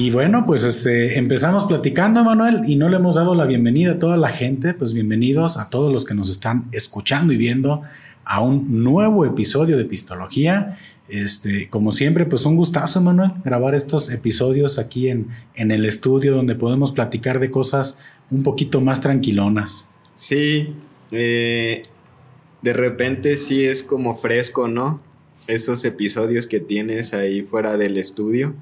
Y bueno, pues este, empezamos platicando, Manuel, y no le hemos dado la bienvenida a toda la gente. Pues bienvenidos a todos los que nos están escuchando y viendo a un nuevo episodio de Pistología. Este, como siempre, pues un gustazo, Manuel, grabar estos episodios aquí en, en el estudio donde podemos platicar de cosas un poquito más tranquilonas. Sí, eh, de repente sí es como fresco, ¿no? Esos episodios que tienes ahí fuera del estudio,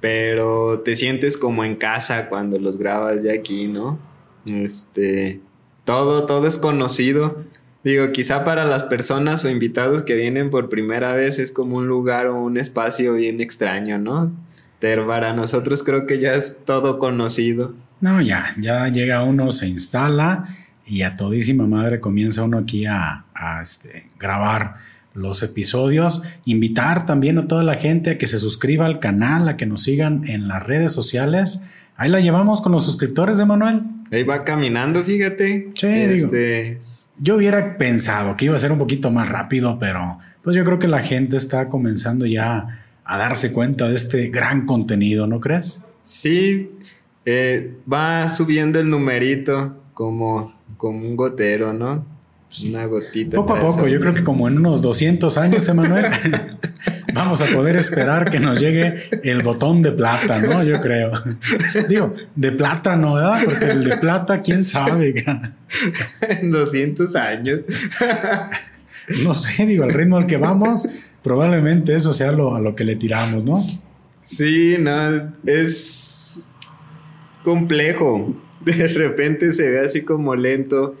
pero te sientes como en casa cuando los grabas ya aquí, ¿no? Este, todo, todo es conocido. Digo, quizá para las personas o invitados que vienen por primera vez es como un lugar o un espacio bien extraño, ¿no? Pero para nosotros creo que ya es todo conocido. No, ya, ya llega uno, se instala y a todísima madre comienza uno aquí a, este, grabar los episodios. Invitar también a toda la gente a que se suscriba al canal, a que nos sigan en las redes sociales. Ahí la llevamos con los suscriptores de Manuel. Ahí va caminando, fíjate. Sí, este... yo hubiera pensado que iba a ser un poquito más rápido, pero pues yo creo que la gente está comenzando ya a darse cuenta de este gran contenido, ¿no crees? Sí, eh, va subiendo el numerito como, como un gotero, ¿no? Pues una gotita. Poco a poco, yo creo que como en unos 200 años, Emanuel, vamos a poder esperar que nos llegue el botón de plata, ¿no? Yo creo. Digo, de plata no, ¿verdad? Porque el de plata, quién sabe. en 200 años. no sé, digo, al ritmo al que vamos, probablemente eso sea lo, a lo que le tiramos, ¿no? Sí, no, es complejo. De repente se ve así como lento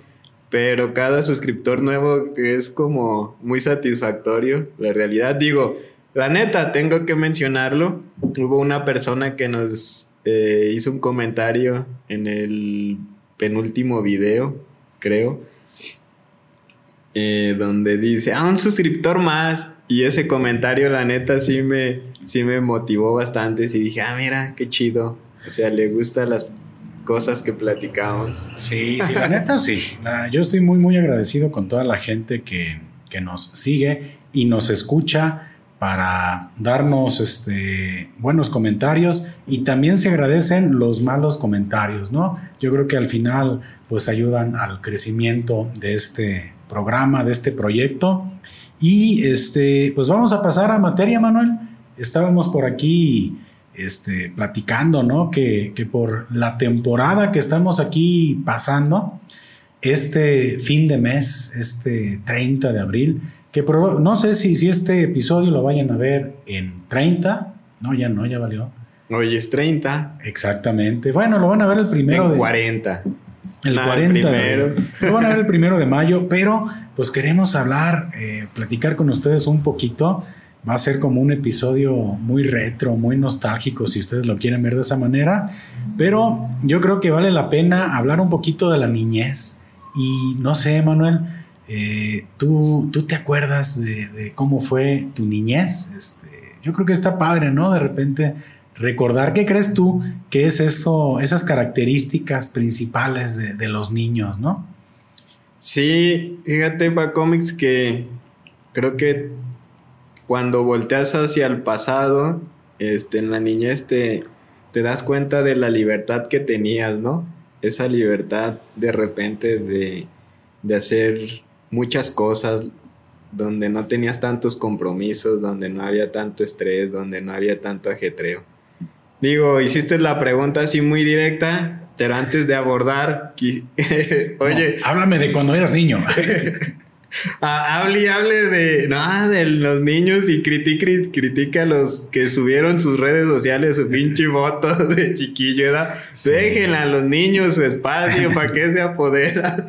pero cada suscriptor nuevo es como muy satisfactorio. La realidad, digo, la neta, tengo que mencionarlo. Hubo una persona que nos eh, hizo un comentario en el penúltimo video, creo, eh, donde dice, ah, un suscriptor más. Y ese comentario, la neta, sí me, sí me motivó bastante. Y dije, ah, mira, qué chido. O sea, le gusta las cosas que platicamos. Sí, sí, la neta sí. yo estoy muy, muy agradecido con toda la gente que, nos sigue y nos escucha para darnos este, buenos comentarios y también se agradecen los malos comentarios, ¿no? Yo creo que al final pues ayudan al crecimiento de este programa, de este proyecto. Y este, pues vamos a pasar a materia, Manuel. Estábamos por aquí este, platicando, ¿no? Que, por la temporada que estamos aquí pasando, este fin de mes, este 30 de abril, que no sé si, si este episodio lo vayan a ver en 30, no, ya no, ya valió. Hoy es 30. Exactamente. Bueno, lo van a ver el primero de 40. El 40 primero. lo van a ver el primero de mayo, pero pues queremos hablar, eh, platicar con ustedes un poquito Va a ser como un episodio muy retro, muy nostálgico, si ustedes lo quieren ver de esa manera. Pero yo creo que vale la pena hablar un poquito de la niñez. Y no sé, Manuel, eh, ¿tú, ¿tú te acuerdas de, cómo fue tu niñez? Este, yo creo que está padre, ¿no? De repente recordar, ¿qué crees tú que es eso, esas características principales de, los niños, ¿no? Sí, fíjate, para cómics que creo que cuando volteas hacia el pasado, este, en la niñez te, te das cuenta de la libertad que tenías, ¿no? Esa libertad de repente de, de hacer muchas cosas donde no tenías tantos compromisos, donde no había tanto estrés, donde no había tanto ajetreo. Digo, hiciste la pregunta así muy directa, pero antes de abordar, oye, háblame de cuando eras niño. Ah, hable y hable de, no, de los niños y critica, critica a los que subieron sus redes sociales su pinche foto de chiquillo, ¿verdad? Déjenla a los niños su espacio para que se apodera.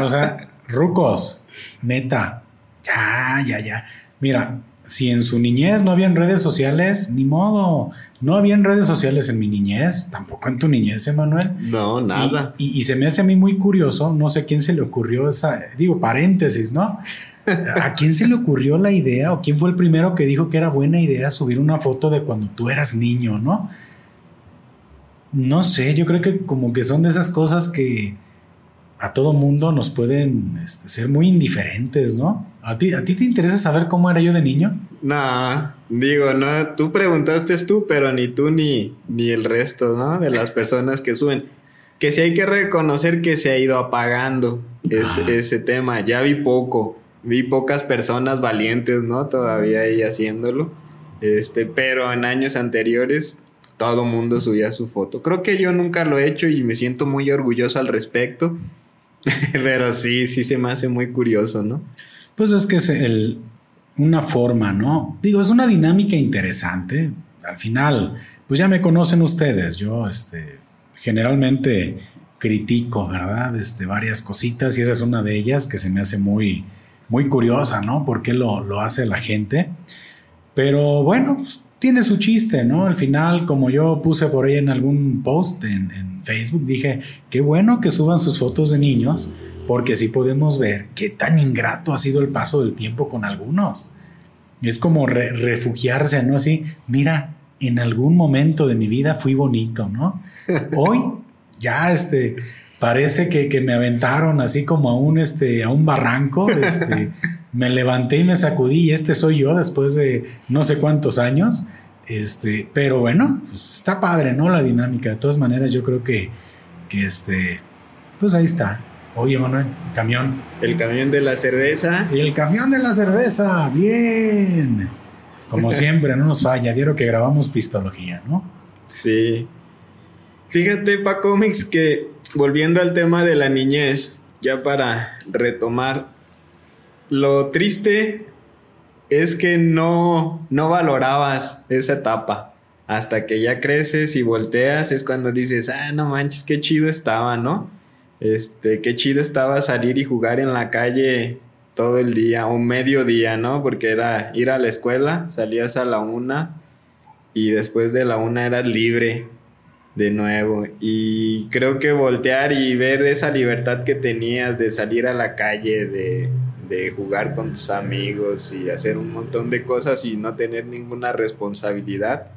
o sea, rucos, neta, ya, ya, ya. Mira, si en su niñez no habían redes sociales, ni modo. No habían redes sociales en mi niñez, tampoco en tu niñez, Emanuel. No, nada. Y, se me hace a mí muy curioso, no sé a quién se le ocurrió esa, digo, paréntesis, ¿no? ¿A quién se le ocurrió la idea o quién fue el primero que dijo que era buena idea subir una foto de cuando tú eras niño, ¿no? No sé, yo creo que como que son de esas cosas que, a todo mundo nos pueden este, ser muy indiferentes, ¿no? ¿A ti, ¿A ti te interesa saber cómo era yo de niño? No, digo, no, tú preguntaste tú, pero ni tú ni, ni el resto, ¿no? De las personas que suben. Que sí hay que reconocer que se ha ido apagando ese, ese tema. Ya vi poco, vi pocas personas valientes, ¿no? Todavía ahí haciéndolo. Este, pero en años anteriores todo mundo subía su foto. Creo que yo nunca lo he hecho y me siento muy orgulloso al respecto. Pero sí, sí se me hace muy curioso, ¿no? Pues es que es el, una forma, ¿no? Digo, es una dinámica interesante. Al final, pues ya me conocen ustedes. Yo, este, generalmente critico, ¿verdad? Este, varias cositas y esa es una de ellas que se me hace muy, muy curiosa, ¿no? ¿Por qué lo, lo hace la gente? Pero bueno, pues, tiene su chiste, ¿no? Al final, como yo puse por ahí en algún post en, Facebook, dije, qué bueno que suban sus fotos de niños, porque así podemos ver qué tan ingrato ha sido el paso del tiempo con algunos. Es como refugiarse, ¿no? Así, mira, en algún momento de mi vida fui bonito, ¿no? Hoy ya, este, parece que, que me aventaron así como a un, este, a un barranco, este, me levanté y me sacudí y este soy yo después de no sé cuántos años. Este, pero bueno, pues está padre, ¿no? La dinámica. De todas maneras, yo creo que, que este, pues ahí está. Oye, Manuel, camión. El camión de la cerveza. Y el camión de la cerveza, bien. Como siempre, no nos falla. Dieron que grabamos pistología, ¿no? Sí. Fíjate, Pa Comics, que volviendo al tema de la niñez, ya para retomar, lo triste es que no, no valorabas esa etapa. Hasta que ya creces y volteas es cuando dices, ah, no manches, qué chido estaba, ¿no? Este, qué chido estaba salir y jugar en la calle todo el día, un mediodía, ¿no? Porque era ir a la escuela, salías a la una y después de la una eras libre de nuevo. Y creo que voltear y ver esa libertad que tenías de salir a la calle, de, de jugar con tus amigos y hacer un montón de cosas y no tener ninguna responsabilidad.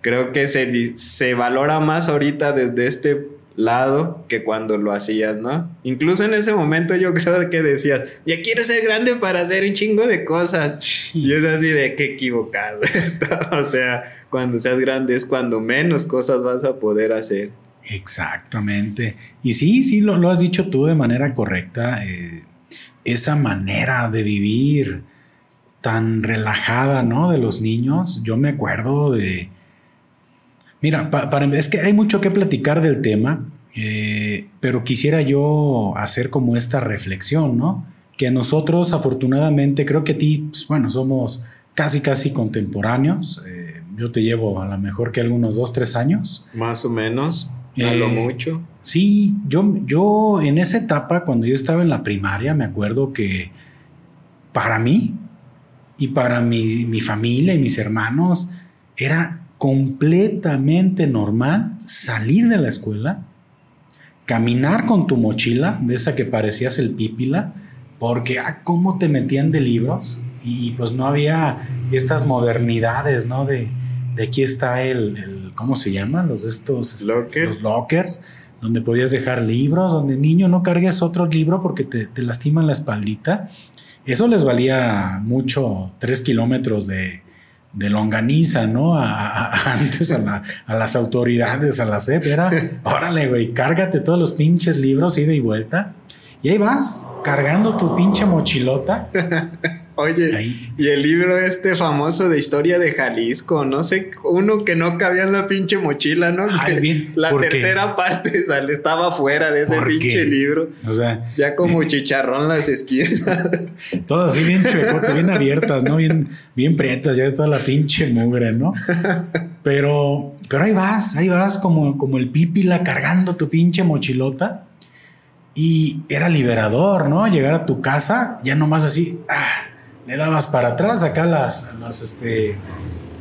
Creo que se, se valora más ahorita desde este lado que cuando lo hacías, ¿no? Incluso en ese momento yo creo que decías, ya quiero ser grande para hacer un chingo de cosas. Y es así de qué equivocado está. O sea, cuando seas grande es cuando menos cosas vas a poder hacer. Exactamente. Y sí, sí, lo, lo has dicho tú de manera correcta. Eh, esa manera de vivir tan relajada, ¿no? De los niños. Yo me acuerdo de... Mira, es que hay mucho que platicar del tema, eh, pero quisiera yo hacer como esta reflexión, ¿no? Que nosotros, afortunadamente, creo que a ti, pues, bueno, somos casi, casi contemporáneos. Eh, yo te llevo a lo mejor que algunos dos, tres años. Más o menos. A lo eh, mucho. Sí, yo, yo en esa etapa, cuando yo estaba en la primaria, me acuerdo que para mí y para mi, mi familia y mis hermanos era completamente normal salir de la escuela, caminar con tu mochila, de esa que parecías el pípila, porque ah, cómo te metían de libros y pues no había estas modernidades, ¿no? De, de aquí está el, ¿cómo se llama? Los de estos, este, los lockers, donde podías dejar libros, donde niño no cargues otro libro porque te, te lastiman la espaldita. Eso les valía mucho, tres kilómetros de, de longaniza, ¿no? antes a, las autoridades, a la SED, era, órale, güey, cárgate todos los pinches libros, ida y vuelta. Y ahí vas, cargando tu pinche mochilota. Oye, y el libro este famoso de historia de Jalisco, no sé, uno que no cabía en la pinche mochila, ¿no? la tercera parte sale, estaba fuera de ese pinche libro. O sea, ya como chicharrón las esquinas. Todas así bien chuecotas, bien abiertas, ¿no? Bien, bien prietas, ya de toda la pinche mugre, ¿no? Pero, pero ahí vas, ahí vas como, como el pípila cargando tu pinche mochilota. Y era liberador, ¿no? Llegar a tu casa, ya nomás así, ah, le dabas para atrás acá las, las este,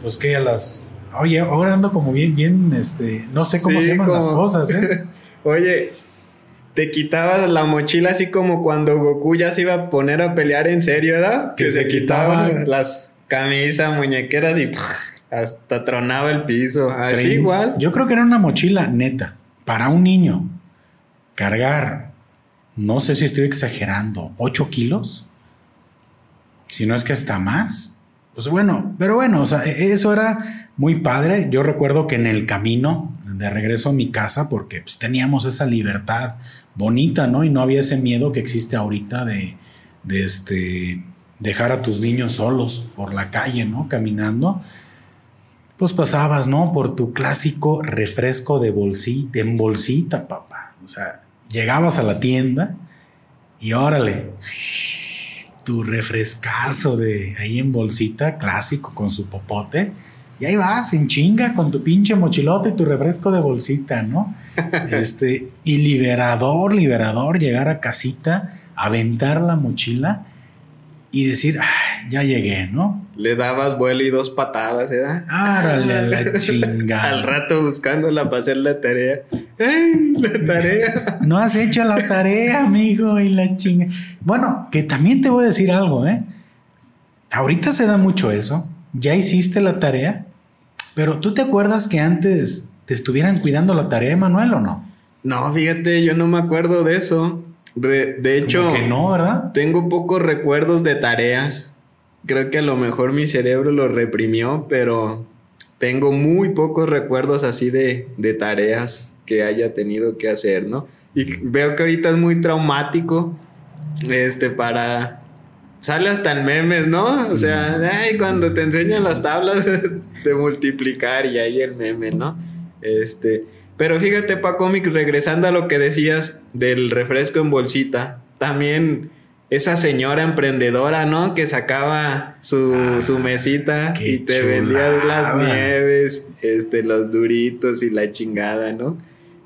pues que a las, oye, ahora ando como bien, bien, este, no sé cómo se llaman las cosas, ¿eh? oye, te quitabas la mochila así como cuando Goku ya se iba a poner a pelear en serio, ¿verdad? Que, se, quitaban las camisas, muñequeras y hasta tronaba el piso. Así igual. Yo creo que era una mochila neta para un niño cargar no sé si estoy exagerando, 8 kilos, si no es que hasta más. Pues bueno, pero bueno, o sea, e-, eso era muy padre. Yo recuerdo que en el camino de regreso a mi casa, porque pues, teníamos esa libertad bonita, ¿no? Y no había ese miedo que existe ahorita de, de este, dejar a tus niños solos por la calle, ¿no? Caminando. Pues pasabas, ¿no? Por tu clásico refresco de bolsita, en bolsita, papá. O sea, llegabas a la tienda y órale, tu refrescazo de ahí en bolsita, clásico, con su popote. Y ahí vas, en chinga, con tu pinche mochilote y tu refresco de bolsita, ¿no? Este, y liberador, liberador, llegar a casita, aventar la mochila y decir, ya llegué, ¿no? Le dabas vuelo y dos patadas, ¿verdad? Árale la chingada. Al rato buscándola para hacer la tarea. ¡Ay, la tarea! No has hecho la tarea, amigo, y la chinga. Bueno, que también te voy a decir algo, ¿eh? Ahorita se da mucho eso. Ya hiciste la tarea, pero ¿tú te acuerdas que antes te estuvieran cuidando la tarea, Manuel, o no? No, fíjate, yo no me acuerdo de eso de hecho, que no, ¿verdad? Tengo pocos recuerdos de tareas. Creo que a lo mejor mi cerebro lo reprimió, pero tengo muy pocos recuerdos así de, de tareas que haya tenido que hacer, ¿no? Y veo que ahorita es muy traumático, este, para... Sale hasta en memes, ¿no? O sea, ay, cuando te enseñan las tablas de multiplicar y ahí el meme, ¿no? Este, pero fíjate, Pacomic, regresando a lo que decías del refresco en bolsita, también esa señora emprendedora, ¿no? Que sacaba su, ah, su mesita y te vendía las nieves, este, los duritos y la chingada, ¿no?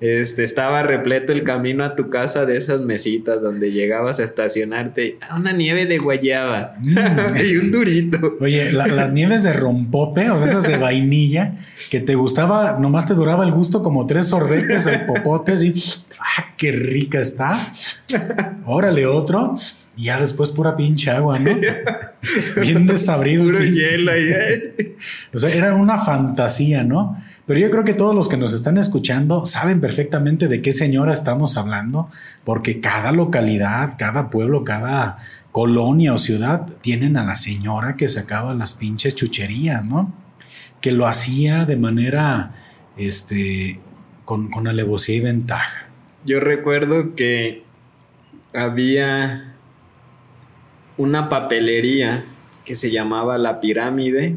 Este, estaba repleto el camino a tu casa de esas mesitas donde llegabas a estacionarte. a Una nieve de guayaba mm. y un durito. Oye, las nieves de rompope o de esas de vainilla que te gustaba, nomás te duraba el gusto como tres sorbetes el popote y ¡ah, qué rica está! Órale, otro. Y ya después pura pinche agua, ¿no? Bien desabrido. Puro hielo ahí. ¿eh? O sea, era una fantasía, ¿no? Pero yo creo que todos los que nos están escuchando saben perfectamente de qué señora estamos hablando, porque cada localidad, cada pueblo, cada colonia o ciudad tienen a la señora que sacaba las pinches chucherías, ¿no? Que lo hacía de manera, este, con, con alevosía y ventaja. Yo recuerdo que había una papelería que se llamaba La Pirámide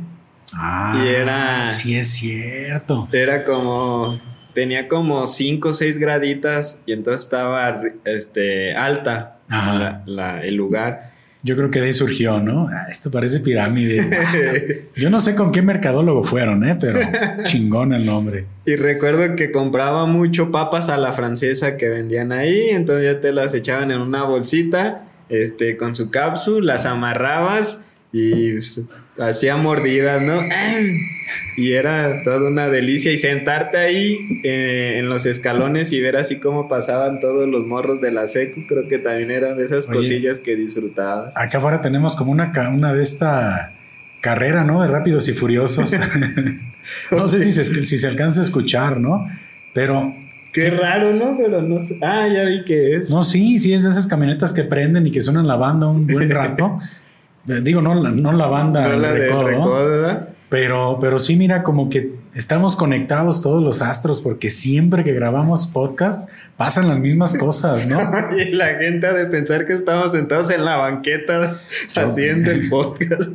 Ah, y era. Sí, es cierto. Era como. Tenía como 5 o 6 graditas y entonces estaba este, alta el lugar. Yo creo que de ahí surgió, ¿no? Ah, esto parece pirámide. Yo no sé con qué mercadólogo fueron, ¿eh? Pero chingón el nombre. Y recuerdo que compraba mucho papas a la francesa que vendían ahí, entonces ya te las echaban en una bolsita, este, con su cápsula, las amarrabas y pues, hacía mordidas, ¿no? Y era toda una delicia. Y sentarte ahí eh, en los escalones y ver así cómo pasaban todos los morros de la secu, creo que también eran de esas cosillas que disfrutabas. Acá afuera tenemos como una, una de esta carrera, ¿no? De rápidos y furiosos. no sé si se, si se alcanza a escuchar, ¿no? Pero Qué raro, ¿no? Pero no sé. Ah, ya vi que es. No, sí, sí, es de esas camionetas que prenden y que suenan la banda un buen rato. Eh, digo, no, no la banda no la pero, pero sí, mira, como que estamos conectados todos los astros, porque siempre que grabamos podcast pasan las mismas cosas, ¿no? y la gente ha de pensar que estamos sentados en la banqueta haciendo el podcast.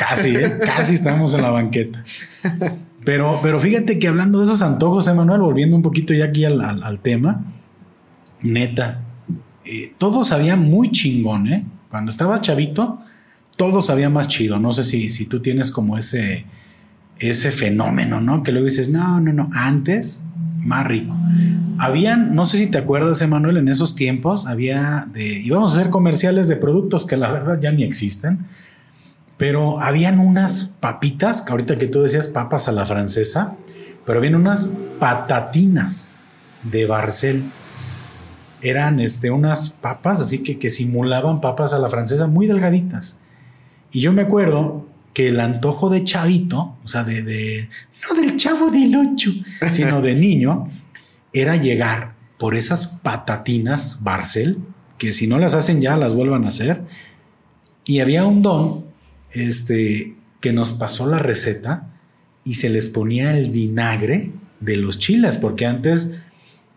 Casi, ¿eh? casi estamos en la banqueta. Pero, pero fíjate que hablando de esos antojos, Emanuel, volviendo un poquito ya aquí al, tema, neta, eh, todo muy chingón, ¿eh? Cuando estaba chavito, todo sabía más chido. No sé si, si tú tienes como ese, ese fenómeno, ¿no? Que luego dices, no, no, no, antes más rico. Habían, no sé si te acuerdas, Emanuel, en esos tiempos había de, íbamos a hacer comerciales de productos que la verdad ya ni existen, pero habían unas papitas, que ahorita que tú decías papas a la francesa, pero habían unas patatinas de Barcel. Eran este, unas papas, así que, que simulaban papas a la francesa muy delgaditas. Y yo me acuerdo que el antojo de chavito, o sea, de, no del chavo del ocho, sino de niño, era llegar por esas patatinas Barcel que si no las hacen ya, las vuelvan a hacer. Y había un don este, que nos pasó la receta y se les ponía el vinagre de los chiles, porque antes,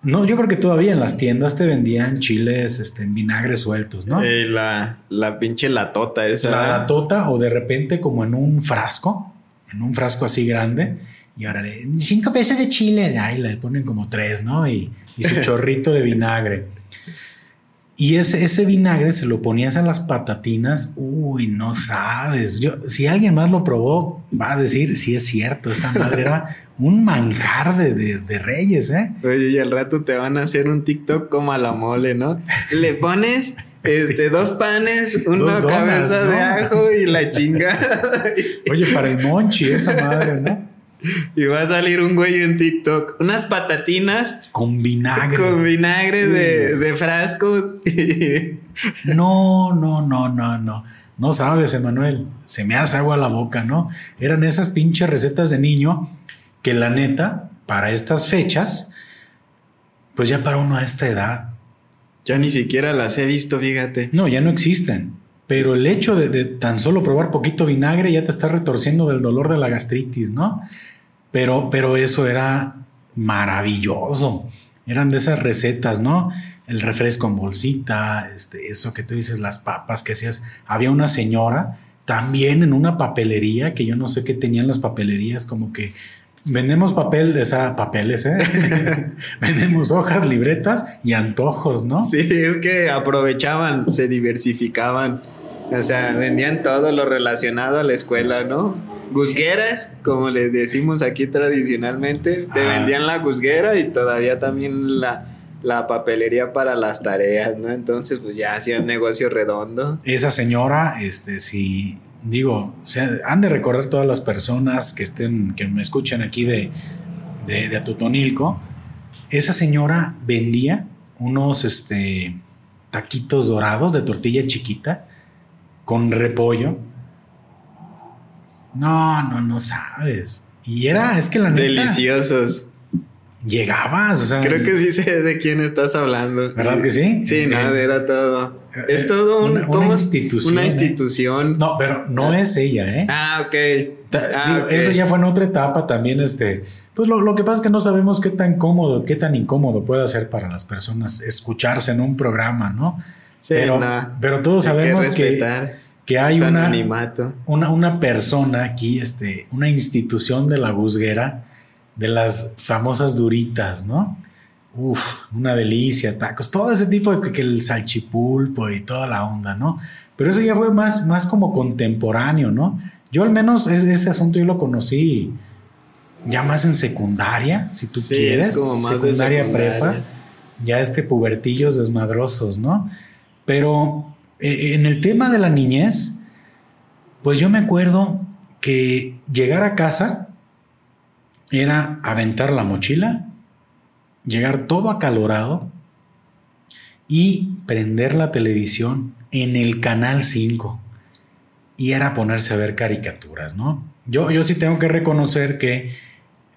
no, yo creo que todavía en las tiendas te vendían chiles este, en vinagre sueltos, ¿no? Eh, la, la pinche latota esa. La latota o de repente como en un frasco, en un frasco así grande, y ahora le, cinco pesos de chiles, ahí le ponen como tres, ¿no? Y, y su chorrito de vinagre. Y ese, ese vinagre se lo ponías a las patatinas. Uy, no sabes. Yo, si alguien más lo probó, va a decir si es cierto. Esa madre era un manjar de, de, reyes, ¿eh? Oye, y al rato te van a hacer un TikTok como a la mole, ¿no? Le pones este, dos panes, una cabeza de ajo y la chingada. Oye, para el monchi, esa madre, ¿no? Y va a salir un güey en TikTok. Unas patatinas. Con vinagre. Con vinagre de, de frasco. no, no, no, no, no. No sabes, Emanuel. Se me hace agua a la boca, ¿no? Eran esas pinches recetas de niño que la neta, para estas fechas, pues ya para uno a esta edad. Ya ni siquiera las he visto, fíjate. No, ya no existen. Pero el hecho de, de tan solo probar poquito vinagre ya te está retorciendo del dolor de la gastritis, ¿no? Pero, pero eso era maravilloso. Eran de esas recetas, ¿no? El refresco en bolsita, este, eso que tú dices, las papas que hacías. Había una señora también en una papelería, que yo no sé qué tenían las papelerías, como que vendemos papel, esa papeles, ¿eh? vendemos hojas, libretas y antojos, ¿no? Sí, es que aprovechaban, se diversificaban. O sea, vendían todo lo relacionado a la escuela, ¿no? Guzgueras, como les decimos aquí tradicionalmente, te ah. vendían la guzguera y todavía también la, la papelería para las tareas, ¿no? Entonces, pues ya hacían negocio redondo. Esa señora, este, si digo, han de recordar todas las personas que estén, que me escuchan aquí de, de, de Atotonilco, esa señora vendía unos, este, taquitos dorados de tortilla chiquita con repollo no, no, no sabes. Y era, es que la neta. Deliciosos. Llegabas, o sea. Creo que sí sé de quién estás hablando. ¿Verdad que sí? Sí, nada, era todo. Eh, es todo un, una, institución. Una ¿eh? institución. No, pero no es ella, ¿eh? Ah, ah, ok. Eso ya fue en otra etapa también, este. Pues lo, lo, que pasa es que no sabemos qué tan cómodo, qué tan incómodo puede ser para las personas escucharse en un programa, ¿no? Sí, pero, pero todos sabemos que que hay una, una, una, persona aquí, este, una institución de la guzguera, de las famosas duritas, ¿no? Uf, una delicia, tacos, todo ese tipo de que, el salchipulpo y toda la onda, ¿no? Pero eso ya fue más, más como contemporáneo, ¿no? Yo al menos ese, asunto yo lo conocí ya más en secundaria, si tú quieres, como más secundaria, secundaria prepa, ya este pubertillos desmadrosos, ¿no? Pero eh, en el tema de la niñez, pues yo me acuerdo que llegar a casa era aventar la mochila, llegar todo acalorado y prender la televisión en el canal 5. Y era ponerse a ver caricaturas, ¿no? Yo, yo sí tengo que reconocer que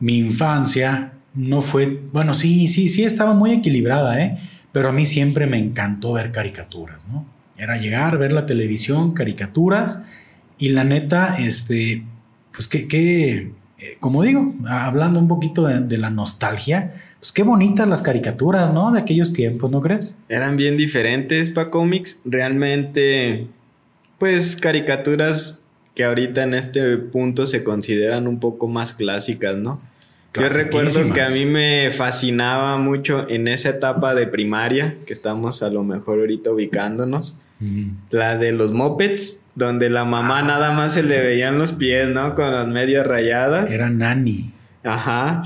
mi infancia no fue, bueno, sí, sí, sí estaba muy equilibrada, ¿eh? Pero a mí siempre me encantó ver caricaturas, ¿no? Era llegar, ver la televisión, caricaturas y la neta, este, pues que, que eh, como digo, hablando un poquito de, la nostalgia, pues qué bonitas las caricaturas, ¿no? De aquellos tiempos, ¿no crees? Eran bien diferentes para cómics, realmente, pues caricaturas que ahorita en este punto se consideran un poco más clásicas, ¿no? Yo recuerdo que a mí me fascinaba mucho en esa etapa de primaria, que estamos a lo mejor ahorita ubicándonos, la de los mopeds, donde la mamá nada más se le veían los pies, ¿no? Con las medias rayadas. Era Nani. Ajá.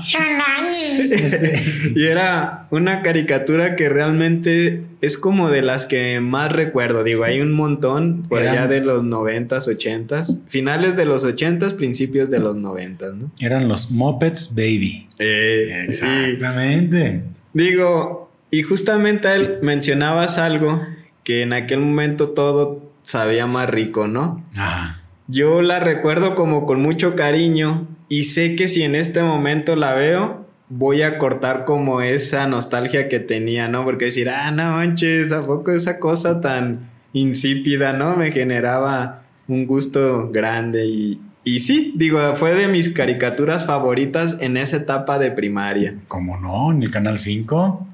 Este, y era una caricatura que realmente es como de las que más recuerdo. Digo, hay un montón por allá de los noventas, ochentas. Finales de los ochentas, principios de los noventas, ¿no? Eran los Mopeds Baby. Eh, Exactamente. Digo, y justamente él mencionabas algo que en aquel momento todo sabía más rico, ¿no? Ajá. Yo la recuerdo como con mucho cariño y sé que si en este momento la veo, voy a cortar como esa nostalgia que tenía, ¿no? Porque decir, ah, no manches, ¿a poco esa cosa tan insípida, ¿no? Me generaba un gusto grande y, y sí, digo, fue de mis caricaturas favoritas en esa etapa de primaria. ¿Cómo no? En el Canal 5.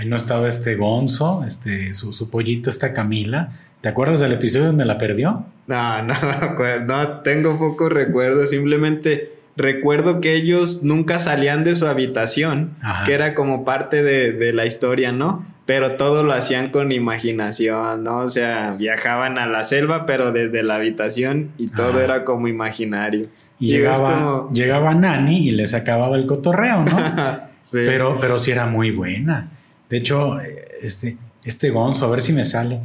Ahí no estaba este Gonzo, este, su, su pollito, esta Camila. ¿Te acuerdas del episodio donde la perdió? No, no no, tengo poco recuerdo, simplemente recuerdo que ellos nunca salían de su habitación, que era como parte de, de, la historia, ¿no? Pero todo lo hacían con imaginación, ¿no? O sea, viajaban a la selva, pero desde la habitación y todo era como imaginario. Y, llegaba, llegaba Nani y les acababa el cotorreo, ¿no? sí. Pero, pero sí era muy buena. De hecho, este, este Gonzo, a ver si me sale.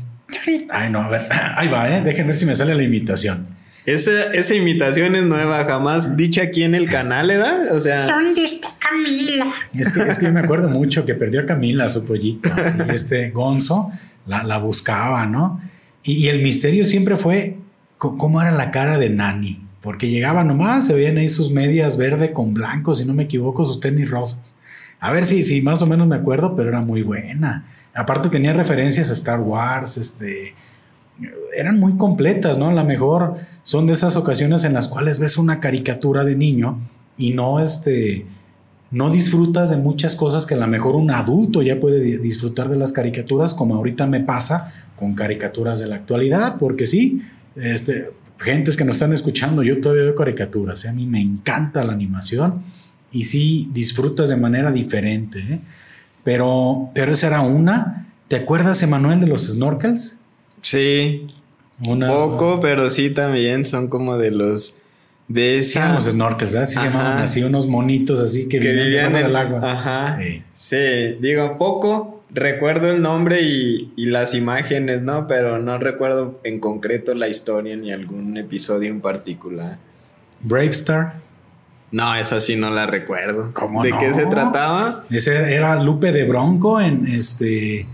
Ay, no, a ver, ahí va, ¿eh? Déjenme ver si me sale la imitación. Esa, esa imitación es nueva, jamás dicha aquí en el canal, ¿verdad? O sea. ¿Dónde está Camila? Es que, es que me acuerdo mucho que perdió a Camila, su pollito. Y este Gonzo la, la buscaba, ¿no? Y, y, el misterio siempre fue cómo era la cara de Nani. Porque llegaba nomás, se veían ahí sus medias verde con blanco, si no me equivoco, sus tenis rosas. A ver si, si más o menos me acuerdo, pero era muy buena. Aparte tenía referencias a Star Wars, este, eran muy completas, ¿no? A lo mejor son de esas ocasiones en las cuales ves una caricatura de niño y no, este, no disfrutas de muchas cosas que a lo mejor un adulto ya puede disfrutar de las caricaturas, como ahorita me pasa con caricaturas de la actualidad, porque sí, este, gentes que nos están escuchando, yo todavía veo caricaturas, ¿eh? a mí me encanta la animación y sí disfrutas de manera diferente, ¿eh? Pero, pero esa era una. ¿Te acuerdas, Emanuel, de los snorkels? Sí. Una, poco, pero sí también son como de los de esa... los snorkels, ¿verdad? Sí se llamaban así, unos monitos así que, vivían en el agua. Ajá. Sí. sí. digo, poco recuerdo el nombre y, y, las imágenes, ¿no? Pero no recuerdo en concreto la historia ni algún episodio en particular. Bravestar. No, esa sí no la recuerdo. ¿Cómo ¿De qué se trataba? Ese era Lupe de Bronco en este.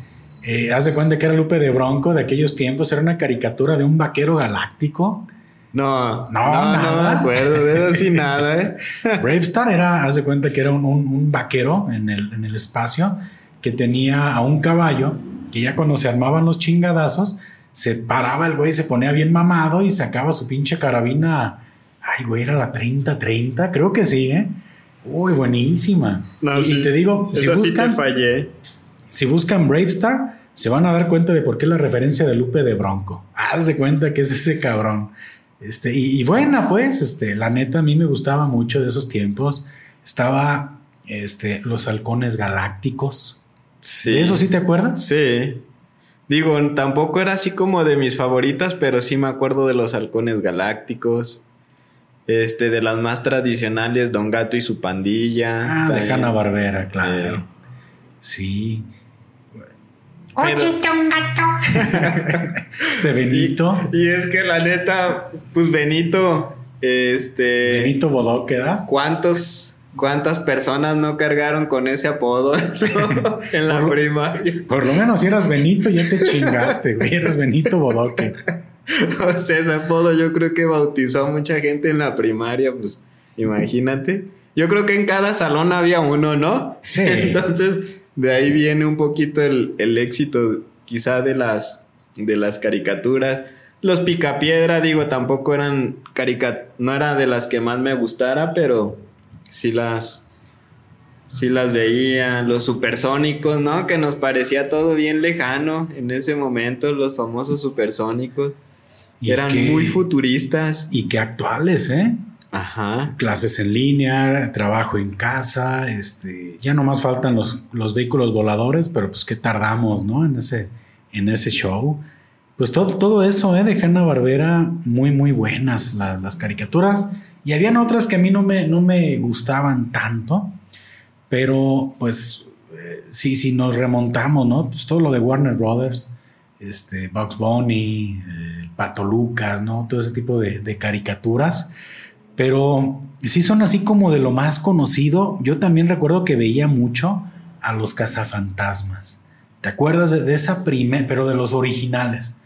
Eh, haz de cuenta que era Lupe de Bronco de aquellos tiempos. Era una caricatura de un vaquero galáctico. No, no, no, no me acuerdo de eso sí nada, ¿eh? Bravestar era, haz de cuenta que era un, un, vaquero en el, en el espacio que tenía a un caballo que ya cuando se armaban los chingadazos, se paraba el güey, se ponía bien mamado y sacaba su pinche carabina Ay, güey, era la 30-30. Creo que sí, ¿eh? Uy, buenísima. y, te digo, si buscan, fallé. si buscan Bravestar, se van a dar cuenta de por qué la referencia de Lupe de Bronco. Haz de cuenta que es ese cabrón. Este, y, y, buena, pues, este, la neta, a mí me gustaba mucho de esos tiempos. Estaba este, los halcones galácticos. Sí. ¿De eso sí te acuerdas? Sí. Digo, tampoco era así como de mis favoritas, pero sí me acuerdo de los halcones galácticos. Este, de las más tradicionales, Don Gato y su pandilla. Ah, de Hanna Barbera, claro. Eh, sí. Oye, Don Gato. este Benito. Y, es que la neta, pues Benito, este. Benito Bodoque, ¿da? ¿Cuántos, cuántas personas no cargaron con ese apodo en la primaria? Por lo menos si eras Benito, ya te chingaste, güey. Eras Benito Bodoque. o sea, ese apodo yo creo que bautizó a mucha gente en la primaria, pues imagínate. Yo creo que en cada salón había uno, ¿no? Sí. Entonces, de ahí viene un poquito el, éxito quizá de las, de las caricaturas. Los Picapiedra, digo, tampoco eran caricat no era de las que más me gustara, pero sí las sí las veía, los supersónicos, ¿no? Que nos parecía todo bien lejano en ese momento, los famosos supersónicos. Y Eran muy futuristas. Y qué actuales, ¿eh? Ajá. Clases en línea, trabajo en casa, este, ya no más faltan los, los vehículos voladores, pero pues qué tardamos, ¿no? En ese, en ese show. Pues todo, todo eso, ¿eh? De Hanna Barbera, muy, muy buenas las, caricaturas. Y habían otras que a mí no me, no me gustaban tanto, pero pues eh, sí, si nos remontamos, ¿no? Pues todo lo de Warner Brothers, este, Bugs Bunny, eh, Pato Lucas, ¿no? Todo ese tipo de, caricaturas. Pero sí son así como de lo más conocido. Yo también recuerdo que veía mucho a los cazafantasmas. ¿Te acuerdas de, esa primera, pero de los originales?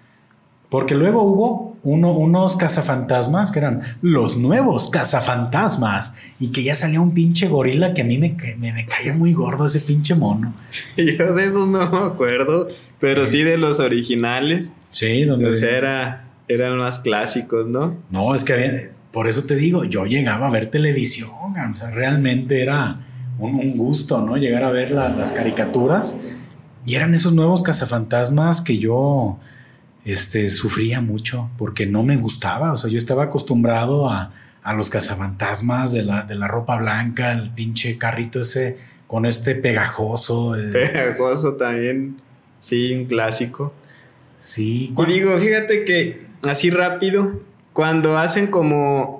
Porque luego hubo uno, unos cazafantasmas que eran los nuevos cazafantasmas y que ya salía un pinche gorila que a mí me, me, me caía muy gordo ese pinche mono. Yo de esos no me acuerdo, pero sí de los originales. Sí, donde... O sea, era, eran más clásicos, ¿no? No, es que había- por eso te digo, yo llegaba a ver televisión, o sea, realmente era un, un gusto, ¿no? Llegar a ver la- las caricaturas y eran esos nuevos cazafantasmas que yo este, sufría mucho porque no me gustaba, o sea, yo estaba acostumbrado a, a los cazafantasmas de la, de la ropa blanca, el pinche carrito ese con este pegajoso. eh, Pegajoso también, sí, un clásico. sí, Y digo, fíjate que así rápido, cuando hacen como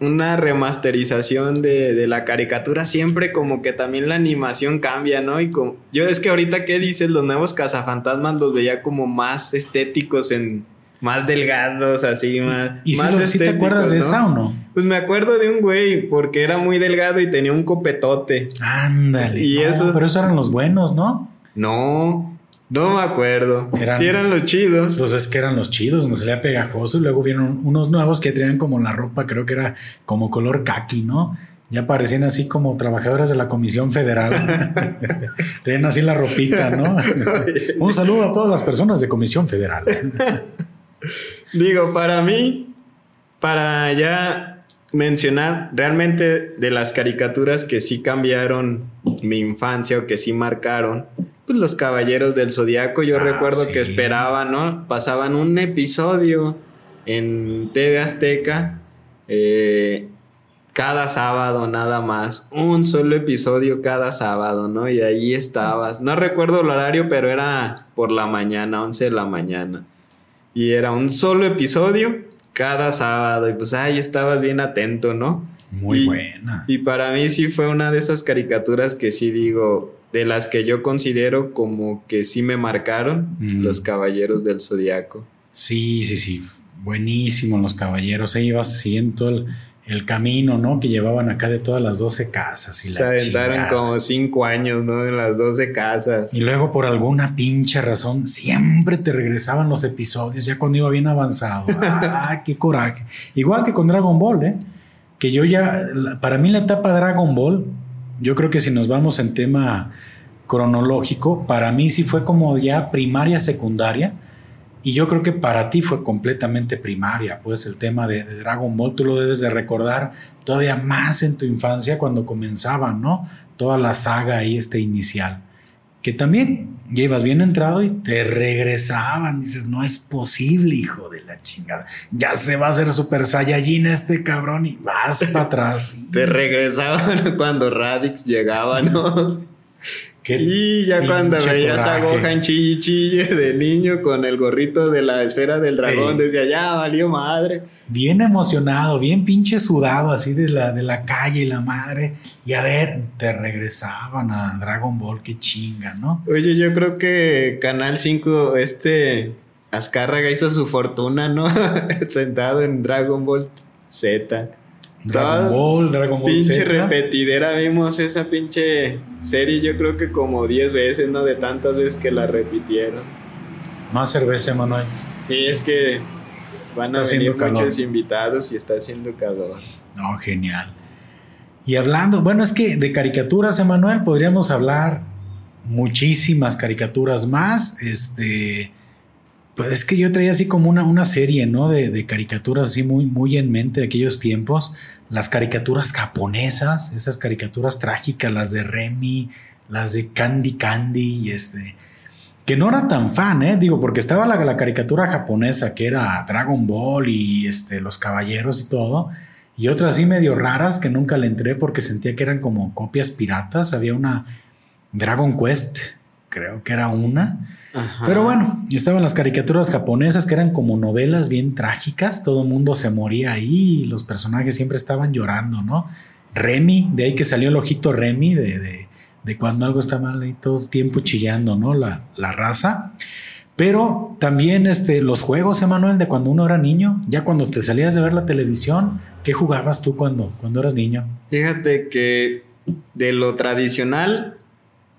una remasterización de, de la caricatura, siempre como que también la animación cambia, ¿no? Y como, yo es que ahorita, ¿qué dices? Los nuevos cazafantasmas los veía como más estéticos, en más delgados, así, más. ¿Y si, más lo- si te acuerdas de esa o no? Pues me acuerdo de un güey, porque era muy delgado y tenía un copetote. Ándale. Y no, eso- Pero esos eran los buenos, ¿no? No, no me acuerdo. Eran- sí eran los chidos. Pues es que eran los chidos, donde salía pegajoso y luego vieron unos nuevos que traían como la ropa, creo que era como color kaki, ¿no? Ya parecían así como trabajadoras de la Comisión Federal. traían así la ropita, ¿no? Un saludo a todas las personas de Comisión Federal. Digo, para mí, para ya mencionar realmente de las caricaturas que sí cambiaron mi infancia o que sí marcaron, pues los Caballeros del Zodiaco, yo Ah, recuerdo sí. que esperaban, ¿no? Pasaban un episodio en TV Azteca eh, cada sábado nada más, un solo episodio cada sábado, ¿no? Y ahí estabas. No recuerdo el horario, pero era por la mañana, 11 de la mañana. Y era un solo episodio cada sábado. Y pues ahí estabas bien atento, ¿no? Muy Y- buena. Y para mí sí fue una de esas caricaturas que sí digo, de las que yo considero como que sí me marcaron, Mm. los Caballeros del Zodiaco. Sí, sí, sí. Buenísimo los caballeros. Ahí ibas siguiendo el, el camino, ¿no? Que llevaban acá de todas las 12 casas. Y Se la aventaron chingada. como cinco años, ¿no? En las 12 casas. Y luego por alguna pinche razón siempre te regresaban los episodios ya cuando iba bien avanzado. ¡Ah, qué coraje! Igual que con Dragon Ball, ¿eh? Que yo ya, para mí la etapa Dragon Ball, yo creo que si nos vamos en tema cronológico, para mí sí fue como ya primaria, secundaria. Y yo creo que para ti fue completamente primaria, pues el tema de, de Dragon Ball tú lo debes de recordar todavía más en tu infancia cuando comenzaba, ¿no? Toda la saga ahí este inicial que también ibas bien entrado y te regresaban. Dices, no es posible, hijo de la chingada. Ya se va a hacer super saiyajin este cabrón y vas para atrás. Te regresaban cuando Radix llegaba, ¿no? Qué Y ya cuando veías a. Gohan chille chille de niño con el gorrito de la esfera del dragón, Sí. decía, ya valió madre. Bien emocionado, bien pinche sudado así de la, de la calle y la madre. Y a ver, te regresaban a Dragon Ball, qué chinga, ¿no? Oye, yo creo que Canal 5, este Azcárraga hizo su fortuna, ¿no? Sentado en Dragon Ball Z. Dragon Ball, Dragon Ball Pinche Z. repetidera, vimos esa pinche serie, yo creo que como 10 veces, ¿no? De tantas veces que la repitieron. Más cerveza, Manuel. Sí, es que van Está a venir calor. muchos invitados y está haciendo calor. No, genial. Y hablando, bueno, es que de caricaturas, Emanuel, podríamos hablar muchísimas caricaturas más. Este, pues es que yo traía así como una, una serie, ¿no? De, de caricaturas así muy, muy en mente de aquellos tiempos. Las caricaturas japonesas, esas caricaturas trágicas, las de Remy, las de Candy Candy y este. Que no era tan fan, ¿eh? Digo, porque estaba la, la caricatura japonesa que era Dragon Ball y este, los caballeros y todo. Y otras así medio raras que nunca le entré porque sentía que eran como copias piratas. Había una Dragon Quest, creo que era una. Ajá. Pero bueno, estaban las caricaturas japonesas que eran como novelas bien trágicas. Todo el mundo se moría ahí y los personajes siempre estaban llorando, ¿no? Remy, de ahí que salió el ojito Remy, de, de, de cuando algo está mal ahí todo el tiempo chillando, ¿no? La, la raza. Pero también este, los juegos, Emanuel, de cuando uno era niño, ya cuando te salías de ver la televisión, ¿qué jugabas tú cuando, cuando eras niño? Fíjate que de lo tradicional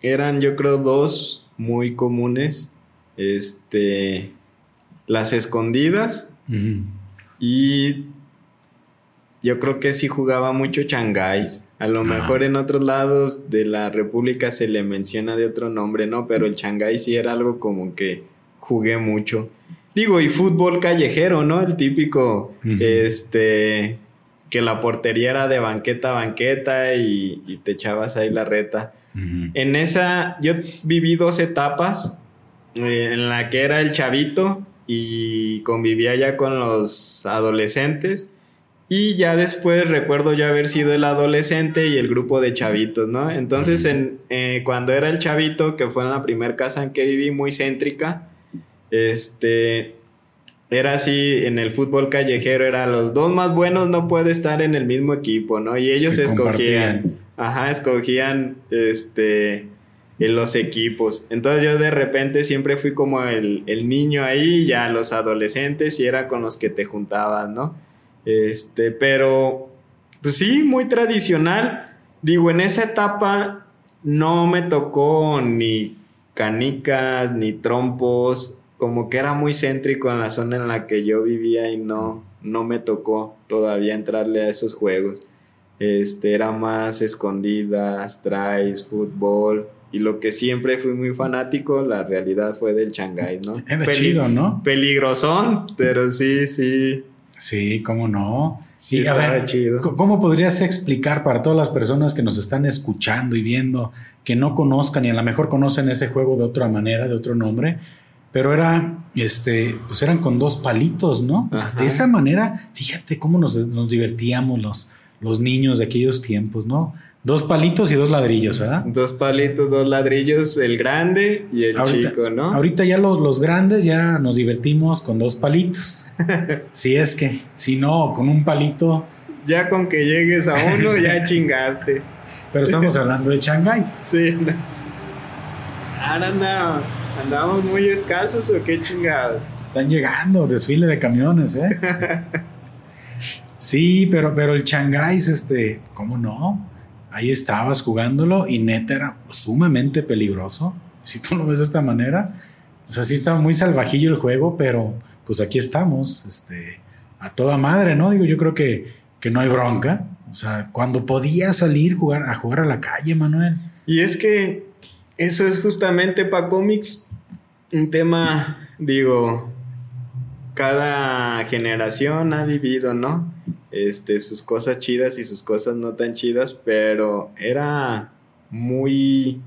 eran yo creo dos muy comunes. Este las escondidas y yo creo que sí jugaba mucho Changáis. A lo mejor en otros lados de la República se le menciona de otro nombre, ¿no? Pero el Changáis sí era algo como que jugué mucho. Digo, y fútbol callejero, ¿no? El típico, este, que la portería era de banqueta a banqueta y, y te echabas ahí la reta. En esa, yo viví dos etapas, eh, en la que era el chavito y convivía ya con los adolescentes. Y ya después recuerdo ya haber sido el adolescente y el grupo de chavitos, ¿no? Entonces, en, eh, cuando era el chavito, que fue en la primera casa en que viví, muy céntrica, este, era así, en el fútbol callejero, era los dos más buenos no puede estar en el mismo equipo, ¿no? Y ellos Se escogían. Ajá, escogían este los equipos. Entonces yo de repente siempre fui como el, el niño ahí, ya los adolescentes, y era con los que te juntabas, ¿no? Este, pero, pues sí, muy tradicional. Digo, en esa etapa no me tocó ni canicas, ni trompos, como que era muy céntrico en la zona en la que yo vivía y no, no me tocó todavía entrarle a esos juegos. Este, era más escondidas, tries, fútbol. Y lo que siempre fui muy fanático, la realidad fue del Shanghai, ¿no? Era Peli- chido, ¿no? Peligrosón, pero sí, sí. Sí, cómo no. Sí, Y, a ver, chido. ¿Cómo podrías explicar para todas las personas que nos están escuchando y viendo que no conozcan y a lo mejor conocen ese juego de otra manera, de otro nombre? Pero era, este, pues eran con dos palitos, ¿no? O sea, de esa manera, fíjate cómo nos, nos divertíamos los, los niños de aquellos tiempos, ¿no? Dos palitos y dos ladrillos, ¿verdad? Dos palitos, dos ladrillos, el grande y el Ahorita- chico, ¿no? Ahorita ya los, los grandes ya nos divertimos con dos palitos. si es que, si no, con un palito. Ya con que llegues a uno, ya chingaste. Pero estamos hablando de changáis. Sí. no. Ahora no. ¿Andamos muy escasos o qué chingados? Están llegando, desfile de camiones, ¿eh? sí, pero, pero el changáis, este, ¿cómo no? Ahí estabas jugándolo y neta era sumamente peligroso. Si tú lo ves de esta manera, o sea, sí estaba muy salvajillo el juego, pero pues aquí estamos, este, a toda madre, ¿no? Digo, yo creo que, que no hay bronca. O sea, cuando podía salir jugar, a jugar a la calle, Manuel. Y es que eso es justamente para cómics un tema, digo, cada generación ha vivido, ¿no? Este, sus cosas chidas y sus cosas no tan chidas, pero era muy...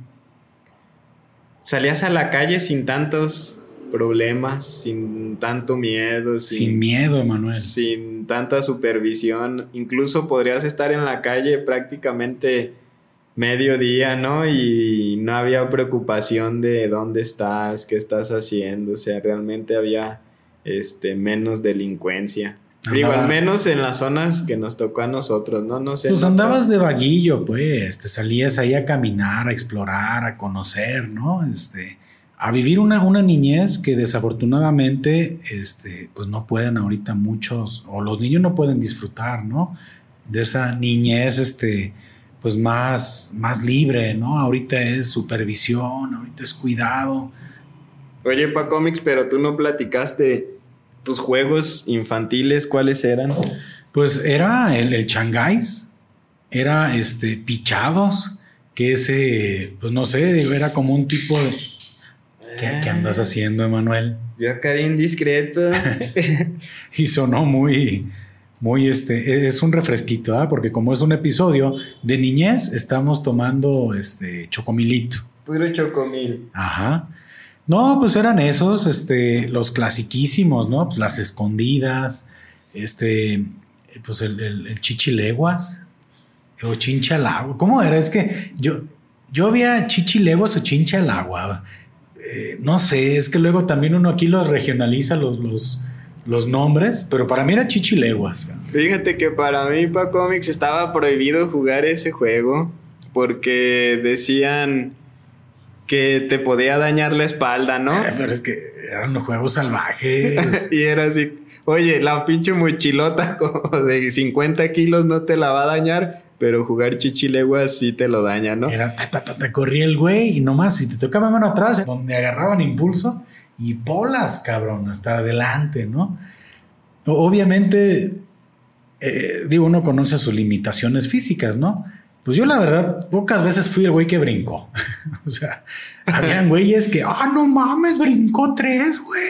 Salías a la calle sin tantos problemas, sin tanto miedo, Sin miedo, Manuel. sin tanta supervisión. Incluso podrías estar en la calle prácticamente mediodía, ¿no? Y no había preocupación de dónde estás, qué estás haciendo. O sea, realmente había este menos delincuencia. Digo, al menos en las zonas que nos tocó a nosotros, ¿no? No sé. Pues andabas otras- de vaguillo, pues, te salías ahí a caminar, a explorar, a conocer, ¿no? Este, a vivir una, una niñez que desafortunadamente, este, pues no pueden ahorita muchos, o los niños no pueden disfrutar, ¿no? De esa niñez, este, pues más, más libre, ¿no? Ahorita es supervisión, ahorita es cuidado. Oye, pa cómics, pero tú no platicaste tus juegos infantiles, ¿cuáles eran? Pues era el, el changáis, era este pichados, que ese, pues no sé, era como un tipo de... ¿Qué, qué andas haciendo, Emanuel? Yo acá bien discreto. Y sonó muy, muy este, es un refresquito, ¿ah? Porque como es un episodio de niñez, estamos tomando este chocomilito. Puro chocomil. Ajá. No, pues eran esos, este, los clasiquísimos, ¿no? Pues las escondidas, este, pues el, el, el chichileguas o chincha al agua. ¿Cómo era? Es que yo, yo había chichileguas o chincha al agua. Eh, no sé, es que luego también uno aquí los regionaliza los, los, nombres, pero para mí era chichileguas. Fíjate que para mí, pa cómics, estaba prohibido jugar ese juego porque decían que te podía dañar la espalda, ¿no? Eh, pero es que eran los juegos salvajes. y era así, oye, la pinche mochilota como de 50 kilos no te la va a dañar, pero jugar chichileguas sí te lo daña, ¿no? Era, ta, ta, ta, te corría el güey y nomás si te tocaba mano atrás, donde agarraban impulso y bolas, cabrón, hasta adelante, ¿no? Obviamente, eh, digo, uno conoce sus limitaciones físicas, ¿no? Pues yo la verdad, pocas veces fui el güey que brincó. o sea, habían güeyes que, ah, no mames, brincó tres, güey.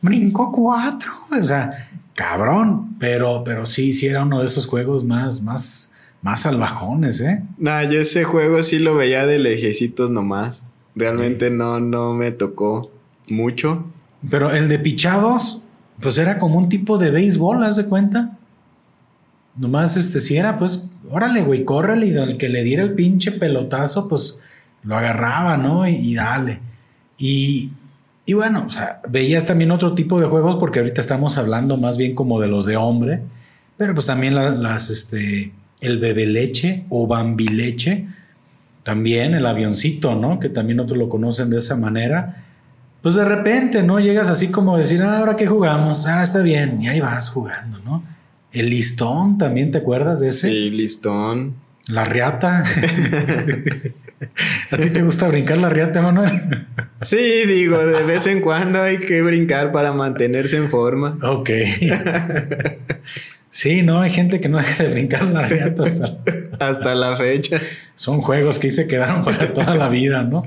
Brincó cuatro. O sea, cabrón. Pero, pero sí, sí era uno de esos juegos más, más, más salvajones, ¿eh? Nah, yo ese juego sí lo veía de lejecitos nomás. Realmente no, no me tocó mucho. Pero el de pichados, pues era como un tipo de béisbol, ¿haz de cuenta? Nomás, este, si era, pues, órale, güey, córrele y el que le diera el pinche pelotazo, pues, lo agarraba, ¿no? Y, dale. Y, y bueno, o sea, veías también otro tipo de juegos porque ahorita estamos hablando más bien como de los de hombre, pero pues también la- las, este, el bebe leche o bambileche, también el avioncito, ¿no? Que también otros lo conocen de esa manera. Pues de repente, ¿no? Llegas así como a decir, ah, ahora qué jugamos, ah, está bien, y ahí vas jugando, ¿no? El listón, también te acuerdas de ese? Sí, listón. La riata. ¿A ti te gusta brincar la riata, Manuel? Sí, digo, de vez en cuando hay que brincar para mantenerse en forma. ok. Sí, no, hay gente que no deja de brincar la riata hasta... Hasta la fecha. Son juegos que ahí se quedaron para toda la vida, ¿no?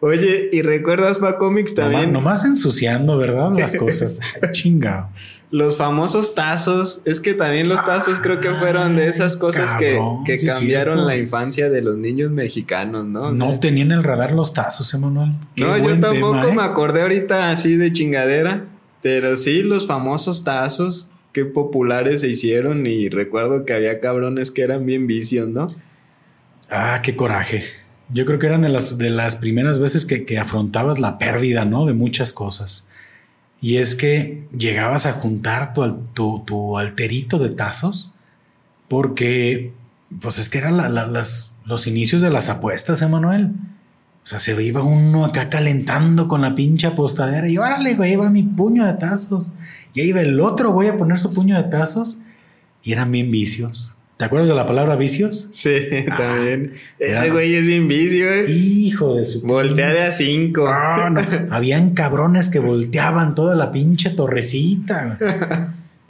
Oye, ¿y recuerdas para cómics Nomás, también? nomás ensuciando, ¿verdad? Las cosas. Chinga. Los famosos tazos. Es que también los tazos creo que fueron de esas cosas que, Cabrón, que sí cambiaron la infancia de los niños mexicanos, ¿no? O sea, No tenían el radar los tazos, Emanuel. Qué No, yo tampoco tema, ¿eh? me acordé ahorita así de chingadera, pero sí los famosos tazos, qué populares se hicieron y recuerdo que había cabrones que eran bien vicios, ¿no? Ah, qué coraje. Yo creo que eran de las, de las primeras veces que, que afrontabas la pérdida, ¿no? De muchas cosas. Y es que llegabas a juntar tu, tu, tu alterito de tazos porque, pues es que eran la- la- las, los inicios de las apuestas, Emanuel. O sea, se iba uno acá calentando con la pinche apostadera y órale, güey, va mi puño de tazos. Y ahí iba el otro güey a poner su puño de tazos y eran bien vicios. ¿Te acuerdas de la palabra vicios? Sí, también. Ese güey es bien vicio, ¿eh? Hijo de su. Voltea de a cinco. No, no. Habían cabrones que volteaban toda la pinche torrecita.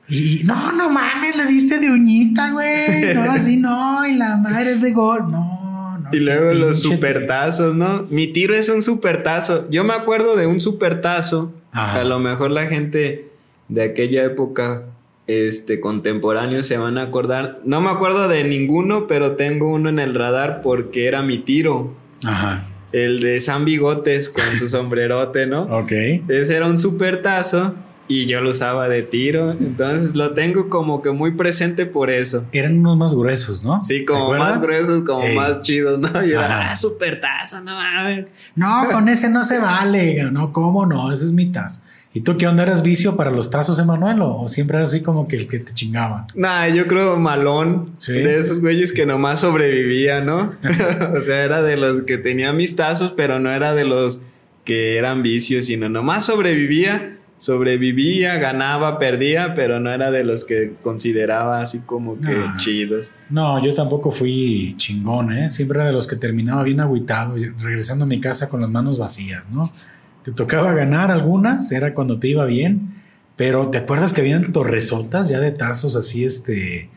Y no, no mames, le diste de uñita, güey. No, así no. Y la madre es de gol. No, no. Y luego los supertazos, ¿no? Mi tiro es un supertazo. Yo me acuerdo de un supertazo. Ajá. A lo mejor la gente de aquella época, este, contemporáneo se van a acordar. No me acuerdo de ninguno, pero tengo uno en el radar porque era mi tiro. Ajá. El de San Bigotes con su sombrerote, ¿no? Ok. Ese era un supertazo y yo lo usaba de tiro. Entonces lo tengo como que muy presente por eso. Eran unos más gruesos, ¿no? Sí, ¿Te como más gruesos, como Ey. más chidos, ¿no? Y era, ah, supertazo, no mames. No, con ese no se vale. No, ¿cómo no? Ese es mi tazo. ¿Y tú qué onda eras vicio para los tazos, Emanuel? ¿O o siempre era así como que el que te chingaba? Nah, yo creo malón. Sí. De esos güeyes que nomás sobrevivía, ¿no? o sea, era de los que tenía mis tazos, pero no era de los que eran vicios, sino nomás sobrevivía. Sobrevivía, ganaba, perdía, pero no era de los que consideraba así como que chidos. No, yo tampoco fui chingón, ¿eh? Siempre era de los que terminaba bien agüitado, y regresando a mi casa con las manos vacías, ¿no? Te tocaba ganar algunas, era cuando te iba bien, pero ¿te acuerdas que habían torresotas ya de tazos así, este...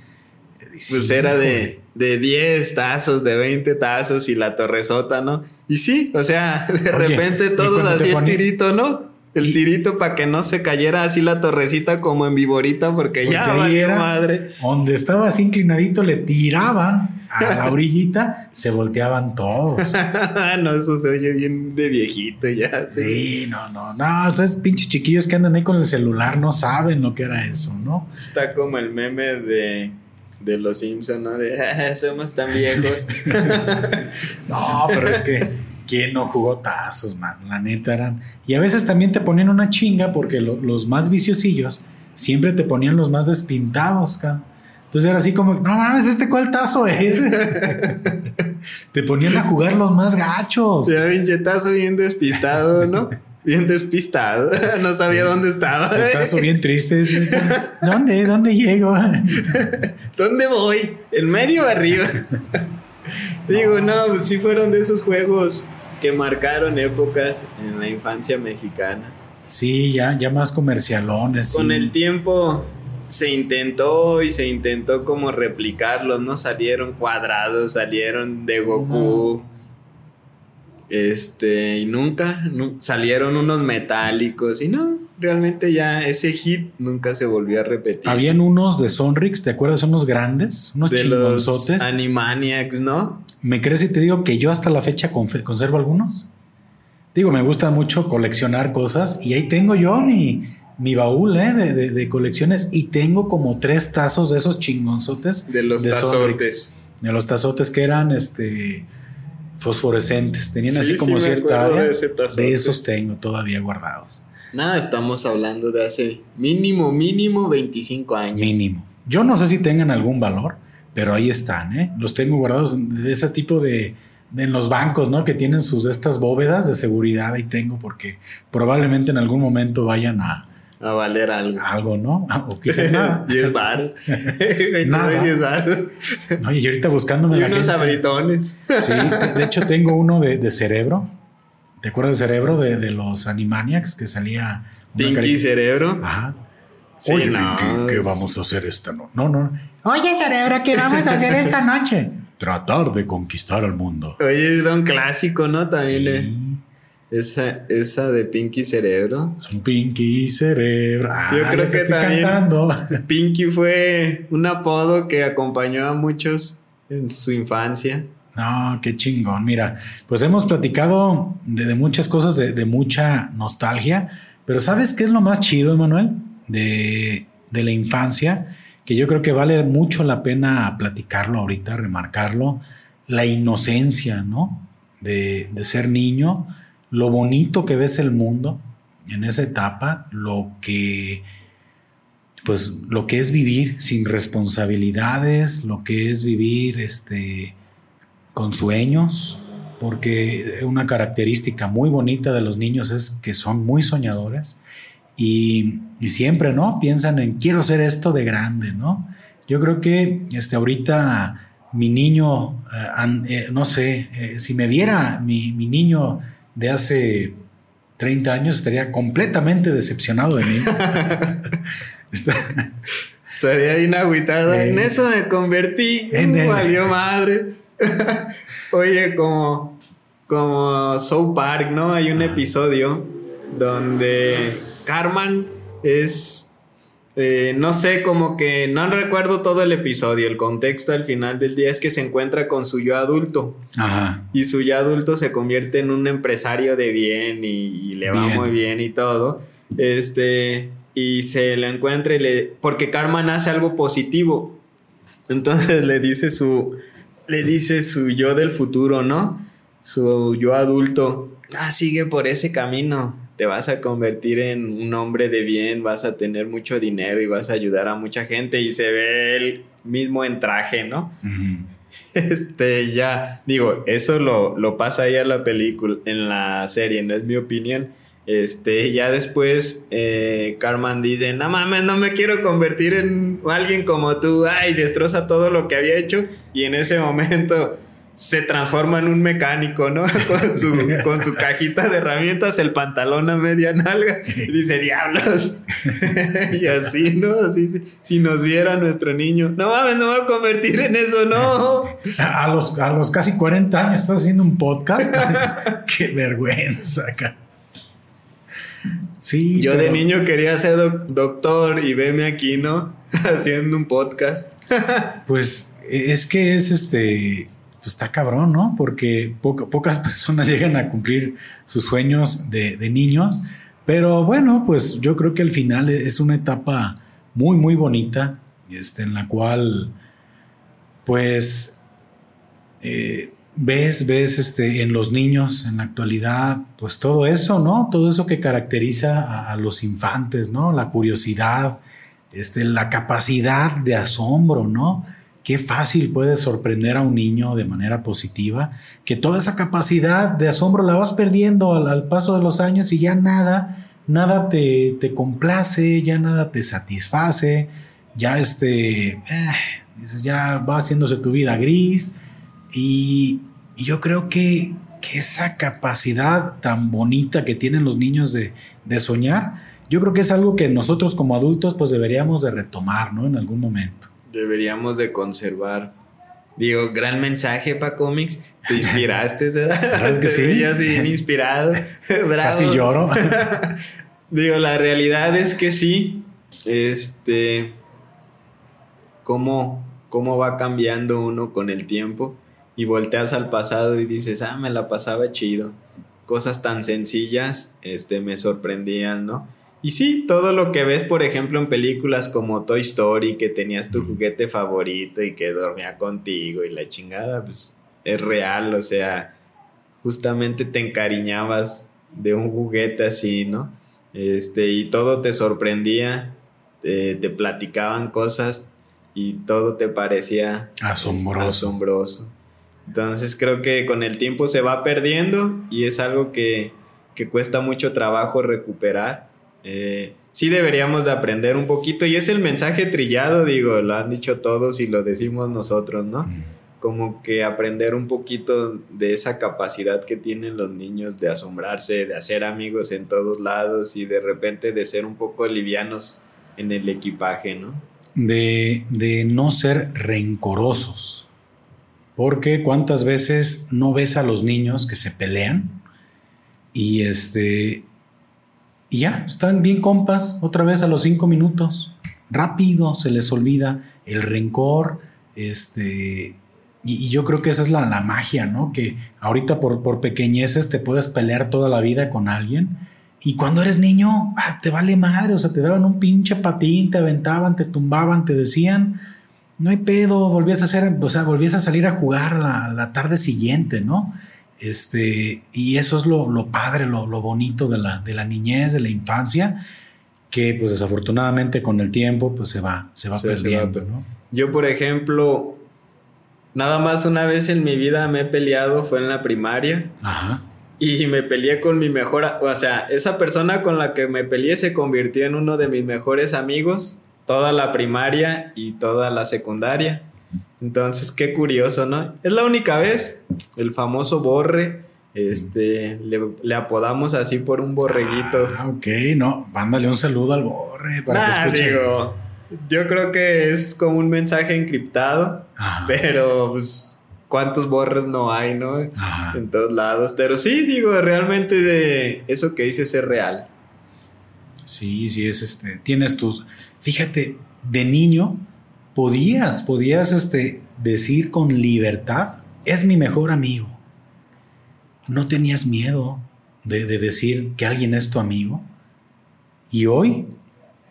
Pues era de, de 10 tazos, de 20 tazos y la torresota, ¿no? Y sí, o sea, de Oye, repente ¿y todos el ponían- tirito, ¿no? El tirito para que no se cayera así la torrecita como en viborita porque, Porque ya valió era- madre. Donde estaba así inclinadito le tiraban a la orillita, se volteaban todos. no, eso se oye bien de viejito ya. Sí. Sí, no, no, no, ustedes pinches chiquillos que andan ahí con el celular no saben lo que era eso, ¿no? Está como el meme de, de los Simpsons, ¿no? De "Ah, somos tan viejos. No, pero es que quién no jugó tazos, man. La neta eran. Y a veces también te ponían una chinga porque lo- los más viciosillos siempre te ponían los más despintados, cabrón. Entonces era así como, no mames, ¿este cuál tazo es? te ponían a jugar los más gachos. Se da pinchetazo bien despistado, ¿no? Bien despistado. no sabía dónde estaba. El tazo bien triste. ¿Dónde? ¿Dónde llego? ¿Dónde voy? ¿El medio o arriba? Digo, no, pues sí fueron de esos juegos que marcaron épocas en la infancia mexicana. Sí, ya, ya más comercialones. Con sí. el tiempo se intentó y se intentó como replicarlos, ¿no? Salieron cuadrados, salieron de Goku. Este, y nunca, nu- salieron unos metálicos y no, realmente ya ese hit nunca se volvió a repetir. Habían unos de Sonrix, ¿te acuerdas? Unos grandes, unos de los. Animaniacs, ¿no? ¿Me crees si te digo que yo hasta la fecha conservo algunos? Digo, me gusta mucho coleccionar cosas y ahí tengo yo mi, mi baúl ¿eh? de, de- de colecciones y tengo como tres tazos de esos chingonzotes. De los tazotes. De los tazotes que eran este fosforescentes. Tenían Sí, así sí, como cierta área. de esos tengo todavía guardados. Nada, estamos hablando de hace mínimo, mínimo 25 años. Mínimo. Yo no sé si tengan algún valor, pero ahí están, ¿eh? Los tengo guardados de ese tipo de, de en los bancos, ¿no? Que tienen sus de estas bóvedas de seguridad ahí tengo porque probablemente en algún momento vayan a, A valer algo. algo, ¿no? O quizás nada. 10 baros. Te Nada. doy 10 varos. Oye, y ahorita buscándome Y unos abritones. Sí, de, hecho tengo uno de, de cerebro. ¿Te acuerdas de cerebro de, de los Animaniacs que salía Pinky cari- Cerebro. Ajá. Sí, Oye, no, Pinky, ¿qué vamos a hacer esta noche? No, no. Oye, cerebro, ¿qué vamos a hacer esta noche? Tratar de conquistar al mundo. Oye, era un clásico, ¿no? También eh, Sí. Esa, esa de Pinky Cerebro. Son Pinky Cerebro. Ah, Yo ya creo que también- cantando. Pinky fue un apodo que acompañó a muchos en su infancia. No, qué chingón. Mira, pues hemos platicado de, de muchas cosas, de, de mucha nostalgia, pero ¿sabes qué es lo más chido, Emanuel? De, de la infancia, que yo creo que vale mucho la pena platicarlo ahorita, remarcarlo, la inocencia, ¿no? De, de ser niño, lo bonito que ves el mundo en esa etapa, lo que pues lo que es vivir sin responsabilidades, lo que es vivir este con sueños, porque una característica muy bonita de los niños es que son muy soñadores y, siempre, ¿no? Piensan en quiero ser esto de grande, ¿no? Yo creo que este, ahorita mi niño, eh, eh, no sé, eh, si me viera mi, mi niño de hace 30 años, estaría completamente decepcionado de mí. Estaría bien agüitada. Eh, en eso me convertí. en Uh, valió madre. Oye, como, como South Park, ¿no? Hay un Ah. episodio donde Carmen es. Eh, no sé, como que no recuerdo todo el episodio. El contexto al final del día es que se encuentra con su yo adulto. Ajá. Y su ya adulto se convierte en un empresario de bien y, y le va Bien. muy bien y todo. Este, y se lo encuentra y le. Porque Karman hace algo positivo. Entonces le dice su. Le dice su yo del futuro, ¿no? Su yo adulto. Ah, sigue por ese camino. Te vas a convertir en un hombre de bien, vas a tener mucho dinero y vas a ayudar a mucha gente. Y se ve él mismo en traje, ¿no? Este, ya, digo, eso lo, lo pasa ahí a la película, en la serie, no es mi opinión. Este, ya después, eh, Carmen dice, no mames, no me quiero convertir en alguien como tú, ay, destroza todo lo que había hecho, y en ese momento se transforma en un mecánico, ¿no? Con su, con su cajita de herramientas, el pantalón a media nalga, y dice, diablos. y así, ¿no? Así, si, nos viera nuestro niño, no mames, no me voy a convertir en eso, no. A los, a los casi 40 años estás haciendo un podcast. Qué vergüenza, ca- Sí. Yo de niño quería ser doc- doctor y veme aquí, ¿no? Haciendo un podcast. Pues es que es este. Pues está cabrón, ¿no? Porque poca- pocas personas llegan a cumplir sus sueños de, niños. Pero bueno, pues yo creo que al final es una etapa muy, muy bonita. Este, en la cual, pues. eh, ves, ves este, en los niños en la actualidad, pues todo eso, ¿no? Todo eso que caracteriza a, a los infantes, ¿no? La curiosidad, este, la capacidad de asombro, ¿no? Qué fácil puede sorprender a un niño de manera positiva, que toda esa capacidad de asombro la vas perdiendo al, paso de los años y ya nada, nada te, te complace, ya nada te satisface, ya este, eh, ya va haciéndose tu vida gris y, y yo creo que que esa capacidad tan bonita que tienen los niños de, de soñar, yo creo que es algo que nosotros como adultos pues deberíamos de retomar, ¿no? En algún momento. Deberíamos de conservar. Digo, gran mensaje para cómics. Te inspiraste, ¿verdad? que sí? así inspirado. Bravo. Casi lloro. Digo, la realidad es que sí. Este. ¿Cómo, cómo va cambiando uno con el tiempo? Y volteas al pasado y dices, ah, me la pasaba chido. Cosas tan sencillas, este, me sorprendían, ¿no? Y sí, todo lo que ves, por ejemplo, en películas como Toy Story, que tenías tu juguete favorito y que dormía contigo y la chingada, pues es real, o sea, justamente te encariñabas de un juguete así, ¿no? Este, y todo te sorprendía, te, te platicaban cosas y todo te parecía asombroso. asombroso. Entonces creo que con el tiempo se va perdiendo y es algo que, que cuesta mucho trabajo recuperar eh, sí deberíamos de aprender un poquito y es el mensaje trillado, digo, lo han dicho todos y lo decimos nosotros, ¿no? Como que aprender un poquito de esa capacidad que tienen los niños de asombrarse, de hacer amigos en todos lados y de repente de ser un poco livianos en el equipaje, ¿no? De, de no ser rencorosos. Porque cuántas veces no ves a los niños que se pelean y este y ya, están bien compas, otra vez a los cinco minutos. Rápido se les olvida el rencor, este, y, yo creo que esa es la, la, magia, ¿no? Que ahorita por, por pequeñeces te puedes pelear toda la vida con alguien. Y cuando eres niño, ah, te vale madre, o sea, te daban un pinche patín, te aventaban, te tumbaban, te decían, no hay pedo, volvías a hacer, o sea, volvías a salir a jugar la, la tarde siguiente, ¿no? Este, y eso es lo, lo padre, lo, lo, bonito de la, de la niñez, de la infancia, que pues desafortunadamente con el tiempo pues se va, se va perdiendo. ¿no? Yo, por ejemplo, nada más una vez en mi vida me he peleado, fue en la primaria. Ajá. Y me peleé con mi mejor, o sea, esa persona con la que me peleé se convirtió en uno de mis mejores amigos toda la primaria y toda la secundaria. Entonces, qué curioso, ¿no? Es la única vez, el famoso borre, este, le, apodamos así por un borreguito. Ah, ok, no, mándale un saludo al borre para que escuche. Digo, yo creo que es como un mensaje encriptado, pero pues, cuántos borres no hay, ¿no? En todos lados. Pero sí, digo, realmente de eso que dices es real. Sí, sí, es este, tienes tus, fíjate, de niño podías, podías este, decir con libertad, es mi mejor amigo. No tenías miedo de, decir que alguien es tu amigo. Y hoy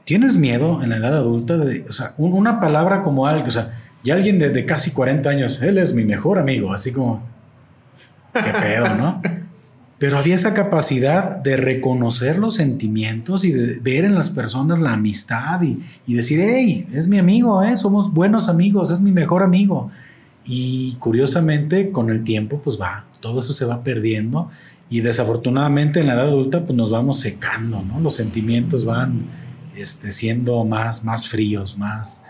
tienes miedo en la edad adulta de, o sea, una palabra como algo, o sea, y alguien de, de, casi 40 años, él es mi mejor amigo, así como, qué pedo, ¿no? Pero había esa capacidad de reconocer los sentimientos y de ver en las personas la amistad y, decir, hey, es mi amigo, ¿eh? somos buenos amigos, es mi mejor amigo. Y curiosamente, con el tiempo, pues va, todo eso se va perdiendo y desafortunadamente en la edad adulta, pues nos vamos secando, ¿no? Los sentimientos van este, siendo más, más fríos, más...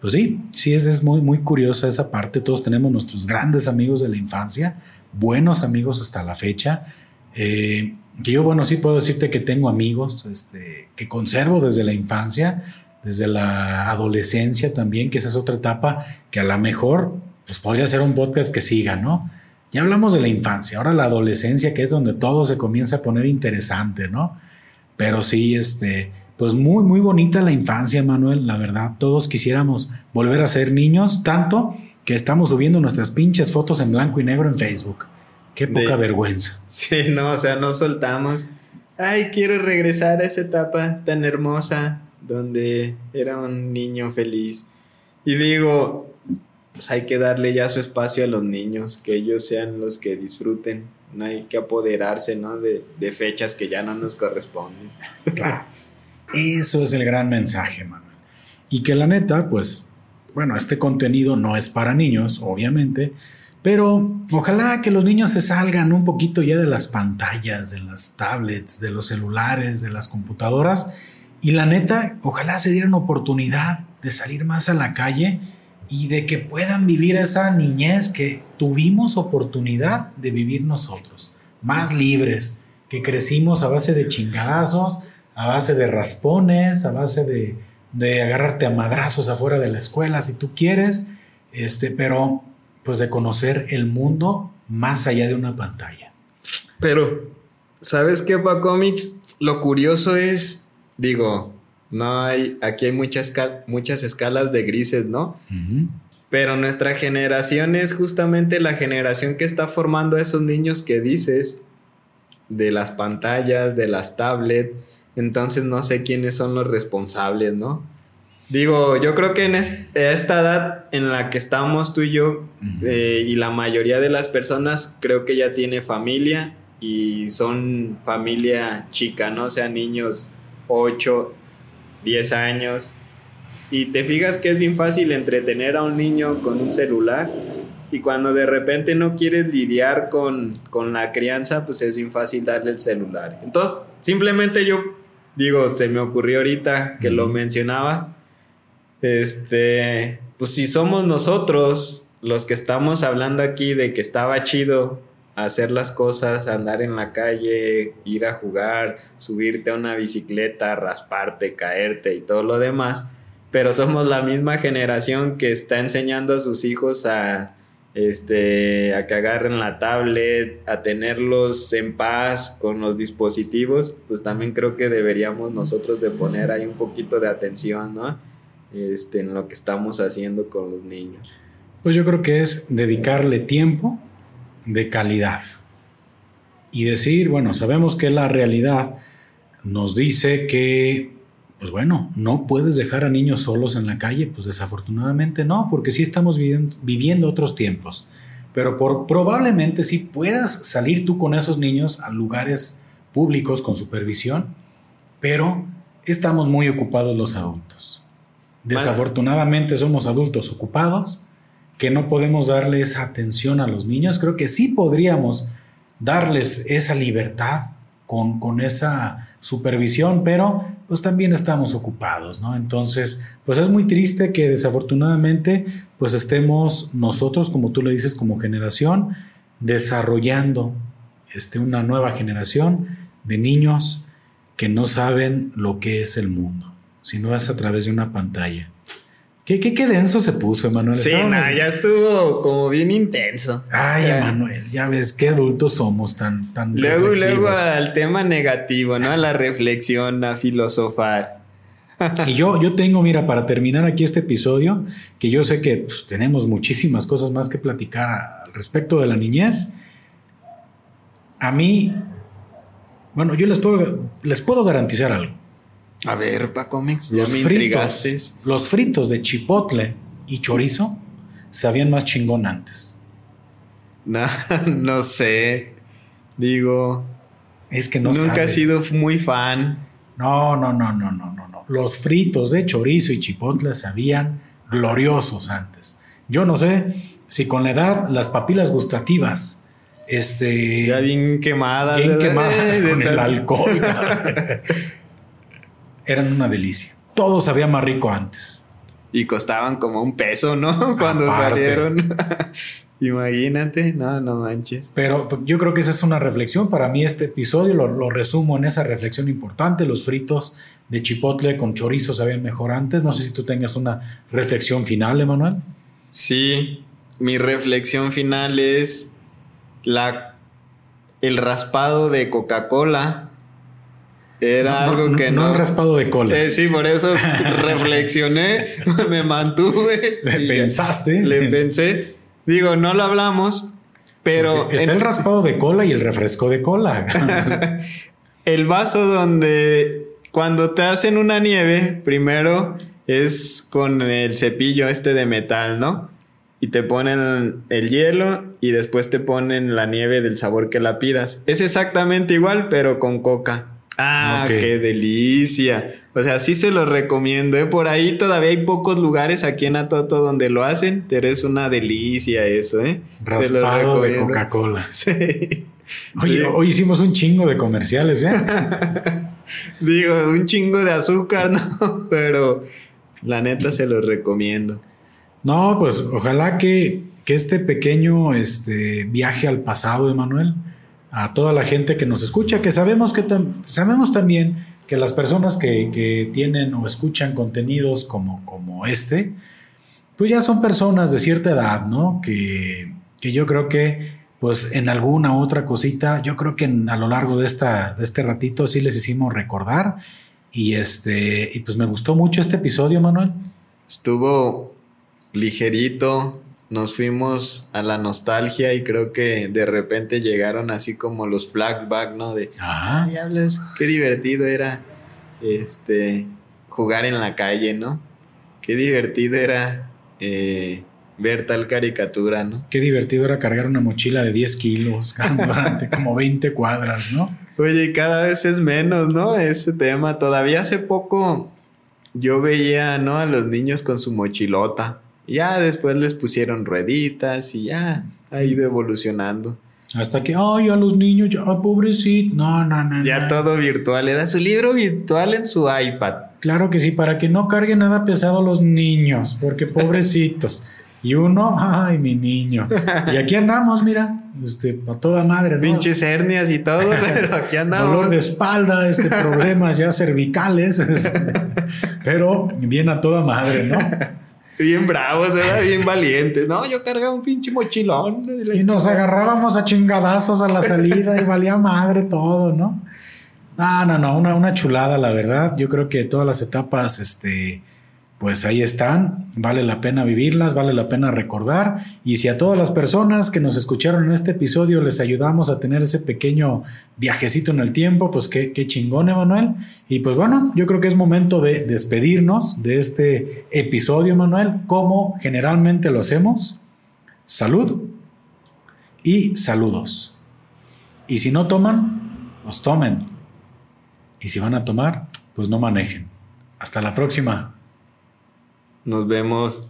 Pues sí, sí, es, es muy, muy curiosa esa parte. Todos tenemos nuestros grandes amigos de la infancia, buenos amigos hasta la fecha, eh, que yo, bueno, sí puedo decirte que tengo amigos este, que conservo desde la infancia, desde la adolescencia también, que esa es otra etapa que a lo mejor pues podría ser un podcast que siga, ¿no? Ya hablamos de la infancia, ahora la adolescencia, que es donde todo se comienza a poner interesante, ¿no? Pero sí, este, pues muy, muy bonita la infancia, Manuel, la verdad. Todos quisiéramos volver a ser niños, tanto que estamos subiendo nuestras pinches fotos en blanco y negro en Facebook. Qué poca vergüenza. Sí, no, o sea, no soltamos. Ay, quiero regresar a esa etapa tan hermosa donde era un niño feliz. Y digo, pues hay que darle ya su espacio a los niños, que ellos sean los que disfruten. No hay que apoderarse, ¿no? De, de fechas que ya no nos corresponden. Claro. Eso es el gran mensaje, Manuel. Y que la neta, pues, bueno, este contenido no es para niños, obviamente, pero ojalá que los niños se salgan un poquito ya de las pantallas, de las tablets, de los celulares, de las computadoras. Y la neta, ojalá se dieran oportunidad de salir más a la calle y de que puedan vivir esa niñez que tuvimos oportunidad de vivir nosotros, más libres, que crecimos a base de chingadazos, a base de raspones, a base de, de agarrarte a madrazos afuera de la escuela si tú quieres, este, pero pues de conocer el mundo más allá de una pantalla. Pero, ¿sabes qué, Pa Comics? Lo curioso es, digo, no hay, aquí hay muchas, muchas escalas de grises, ¿no? Pero nuestra generación es justamente la generación que está formando a esos niños que dices, de las pantallas, de las tablets. Entonces no sé quiénes son los responsables, ¿no? Digo, yo creo que en esta edad en la que estamos tú y yo eh, y la mayoría de las personas creo que ya tiene familia y son familia chica, ¿no? O sea, niños 8, 10 años. Y te fijas que es bien fácil entretener a un niño con un celular y cuando de repente no quieres lidiar con, con la crianza, pues es bien fácil darle el celular. Entonces, simplemente yo digo, se me ocurrió ahorita que lo mencionabas, este, pues si somos nosotros los que estamos hablando aquí de que estaba chido hacer las cosas, andar en la calle, ir a jugar, subirte a una bicicleta, rasparte, caerte y todo lo demás, pero somos la misma generación que está enseñando a sus hijos a este a que agarren la tablet, a tenerlos en paz con los dispositivos, pues también creo que deberíamos nosotros de poner ahí un poquito de atención, ¿no? Este, en lo que estamos haciendo con los niños. Pues yo creo que es dedicarle tiempo de calidad. Y decir, bueno, sabemos que la realidad nos dice que, pues bueno, no puedes dejar a niños solos en la calle, pues desafortunadamente no, porque sí estamos viviendo, otros tiempos. Pero por, probablemente sí puedas salir tú con esos niños a lugares públicos con supervisión, pero estamos muy ocupados los adultos. Desafortunadamente somos adultos ocupados que no podemos darle esa atención a los niños. Creo que sí podríamos darles esa libertad con, con, esa supervisión, pero pues también estamos ocupados, ¿no? Entonces, pues es muy triste que desafortunadamente pues estemos nosotros, como tú le dices, como generación, desarrollando este, una nueva generación de niños que no saben lo que es el mundo, sino es a través de una pantalla. ¿Qué, qué, denso se puso, Emanuel? Sí, ya estuvo como bien intenso. Ay, Emanuel, ya ves qué adultos somos tan, tan. Luego, luego al tema negativo, ¿no? A la reflexión, a filosofar. y yo, yo tengo, mira, para terminar aquí este episodio, que yo sé que pues, tenemos muchísimas cosas más que platicar al respecto de la niñez. A mí, bueno, yo les puedo, les puedo garantizar algo a ver, pa Comics, los fritos, Los fritos de chipotle y chorizo sabían más chingón antes. No, no sé. Digo. Es que no Nunca he sido muy fan. No, no, no, no, no, no, no. Los fritos de chorizo y chipotle sabían gloriosos antes. Yo no sé si con la edad las papilas gustativas este ya bien quemadas bien quemadas con el alcohol eran una delicia. Todo sabía más rico antes. Y costaban como un peso, ¿no? Cuando salieron. Imagínate, no, no manches. Pero yo creo que esa es una reflexión. Para mí este episodio lo, resumo en esa reflexión importante. Los fritos de chipotle con chorizo sabían mejor antes. No sé si tú tengas una reflexión final, Emanuel. Sí, mi reflexión final es la, el raspado de Coca-Cola era algo que no. No raspado de cola. Eh, sí, por eso reflexioné, me mantuve. Le pensaste. Le pensé. Digo, no lo hablamos, pero. está el raspado de cola y el refresco de cola. el vaso donde cuando te hacen una nieve, primero es con el cepillo este de metal, ¿no? Y te ponen el hielo y después te ponen la nieve del sabor que la pidas. Es exactamente igual, pero con coca. Ah, qué delicia. O sea, sí se lo recomiendo. ¿eh? Por ahí todavía hay pocos lugares aquí en Atoto donde lo hacen, pero es una delicia eso, ¿eh? Raspado de Coca-Cola. Sí. Oye, hoy hicimos un chingo de comerciales, ¿eh? Digo, un chingo de azúcar, ¿no? Pero la neta se lo recomiendo. No, pues ojalá que, que este pequeño este, viaje al pasado, Emanuel, a toda la gente que nos escucha, que sabemos que sabemos también que las personas que, que, tienen o escuchan contenidos como, como este, pues ya son personas de cierta edad, ¿no? Que, que yo creo que, pues en alguna otra cosita, yo creo que a lo largo de, esta, de este ratito sí les hicimos recordar. Y, este, y pues me gustó mucho este episodio, Manuel. Estuvo ligerito, nos fuimos a la nostalgia y creo que de repente llegaron así como los flashbacks, ¿no? De, ah, diablos, qué divertido era este jugar en la calle, ¿no? Qué divertido era eh, ver tal caricatura, ¿no? Qué divertido era cargar una mochila de 10 kilos durante como 20 cuadras, ¿no? Oye, cada vez es menos, ¿no? Ese tema. Todavía hace poco yo veía, ¿no? A los niños con su mochilota. Ya después les pusieron rueditas y ya ha ido evolucionando. Hasta que, ay, a los niños, ya, pobrecito. No, no, no. Ya todo virtual. Era su libro virtual en su iPad. Claro que sí, para que no carguen nada pesado los niños, porque pobrecitos. y uno, ay, mi niño. Y aquí andamos, mira, este, a toda madre, ¿no? Pinches hernias y todo, pero aquí andamos. Dolor de espalda, este, problemas ya cervicales, este, pero bien a toda madre, ¿no? Bien bravos, bien valientes. No, yo cargaba un pinche mochilón. Y nos agarrábamos a chingadazos a la salida y valía madre todo, ¿no? Ah, no, no, una, una chulada, la verdad. Yo creo que todas las etapas, este, pues ahí están, vale la pena vivirlas, vale la pena recordar. Y si a todas las personas que nos escucharon en este episodio les ayudamos a tener ese pequeño viajecito en el tiempo, pues qué, qué chingón, Emanuel. Y pues bueno, yo creo que es momento de despedirnos de este episodio, Emanuel, como generalmente lo hacemos. Salud y saludos. Y si no toman, pues tomen. Y si van a tomar, pues no manejen. Hasta la próxima. Nos vemos.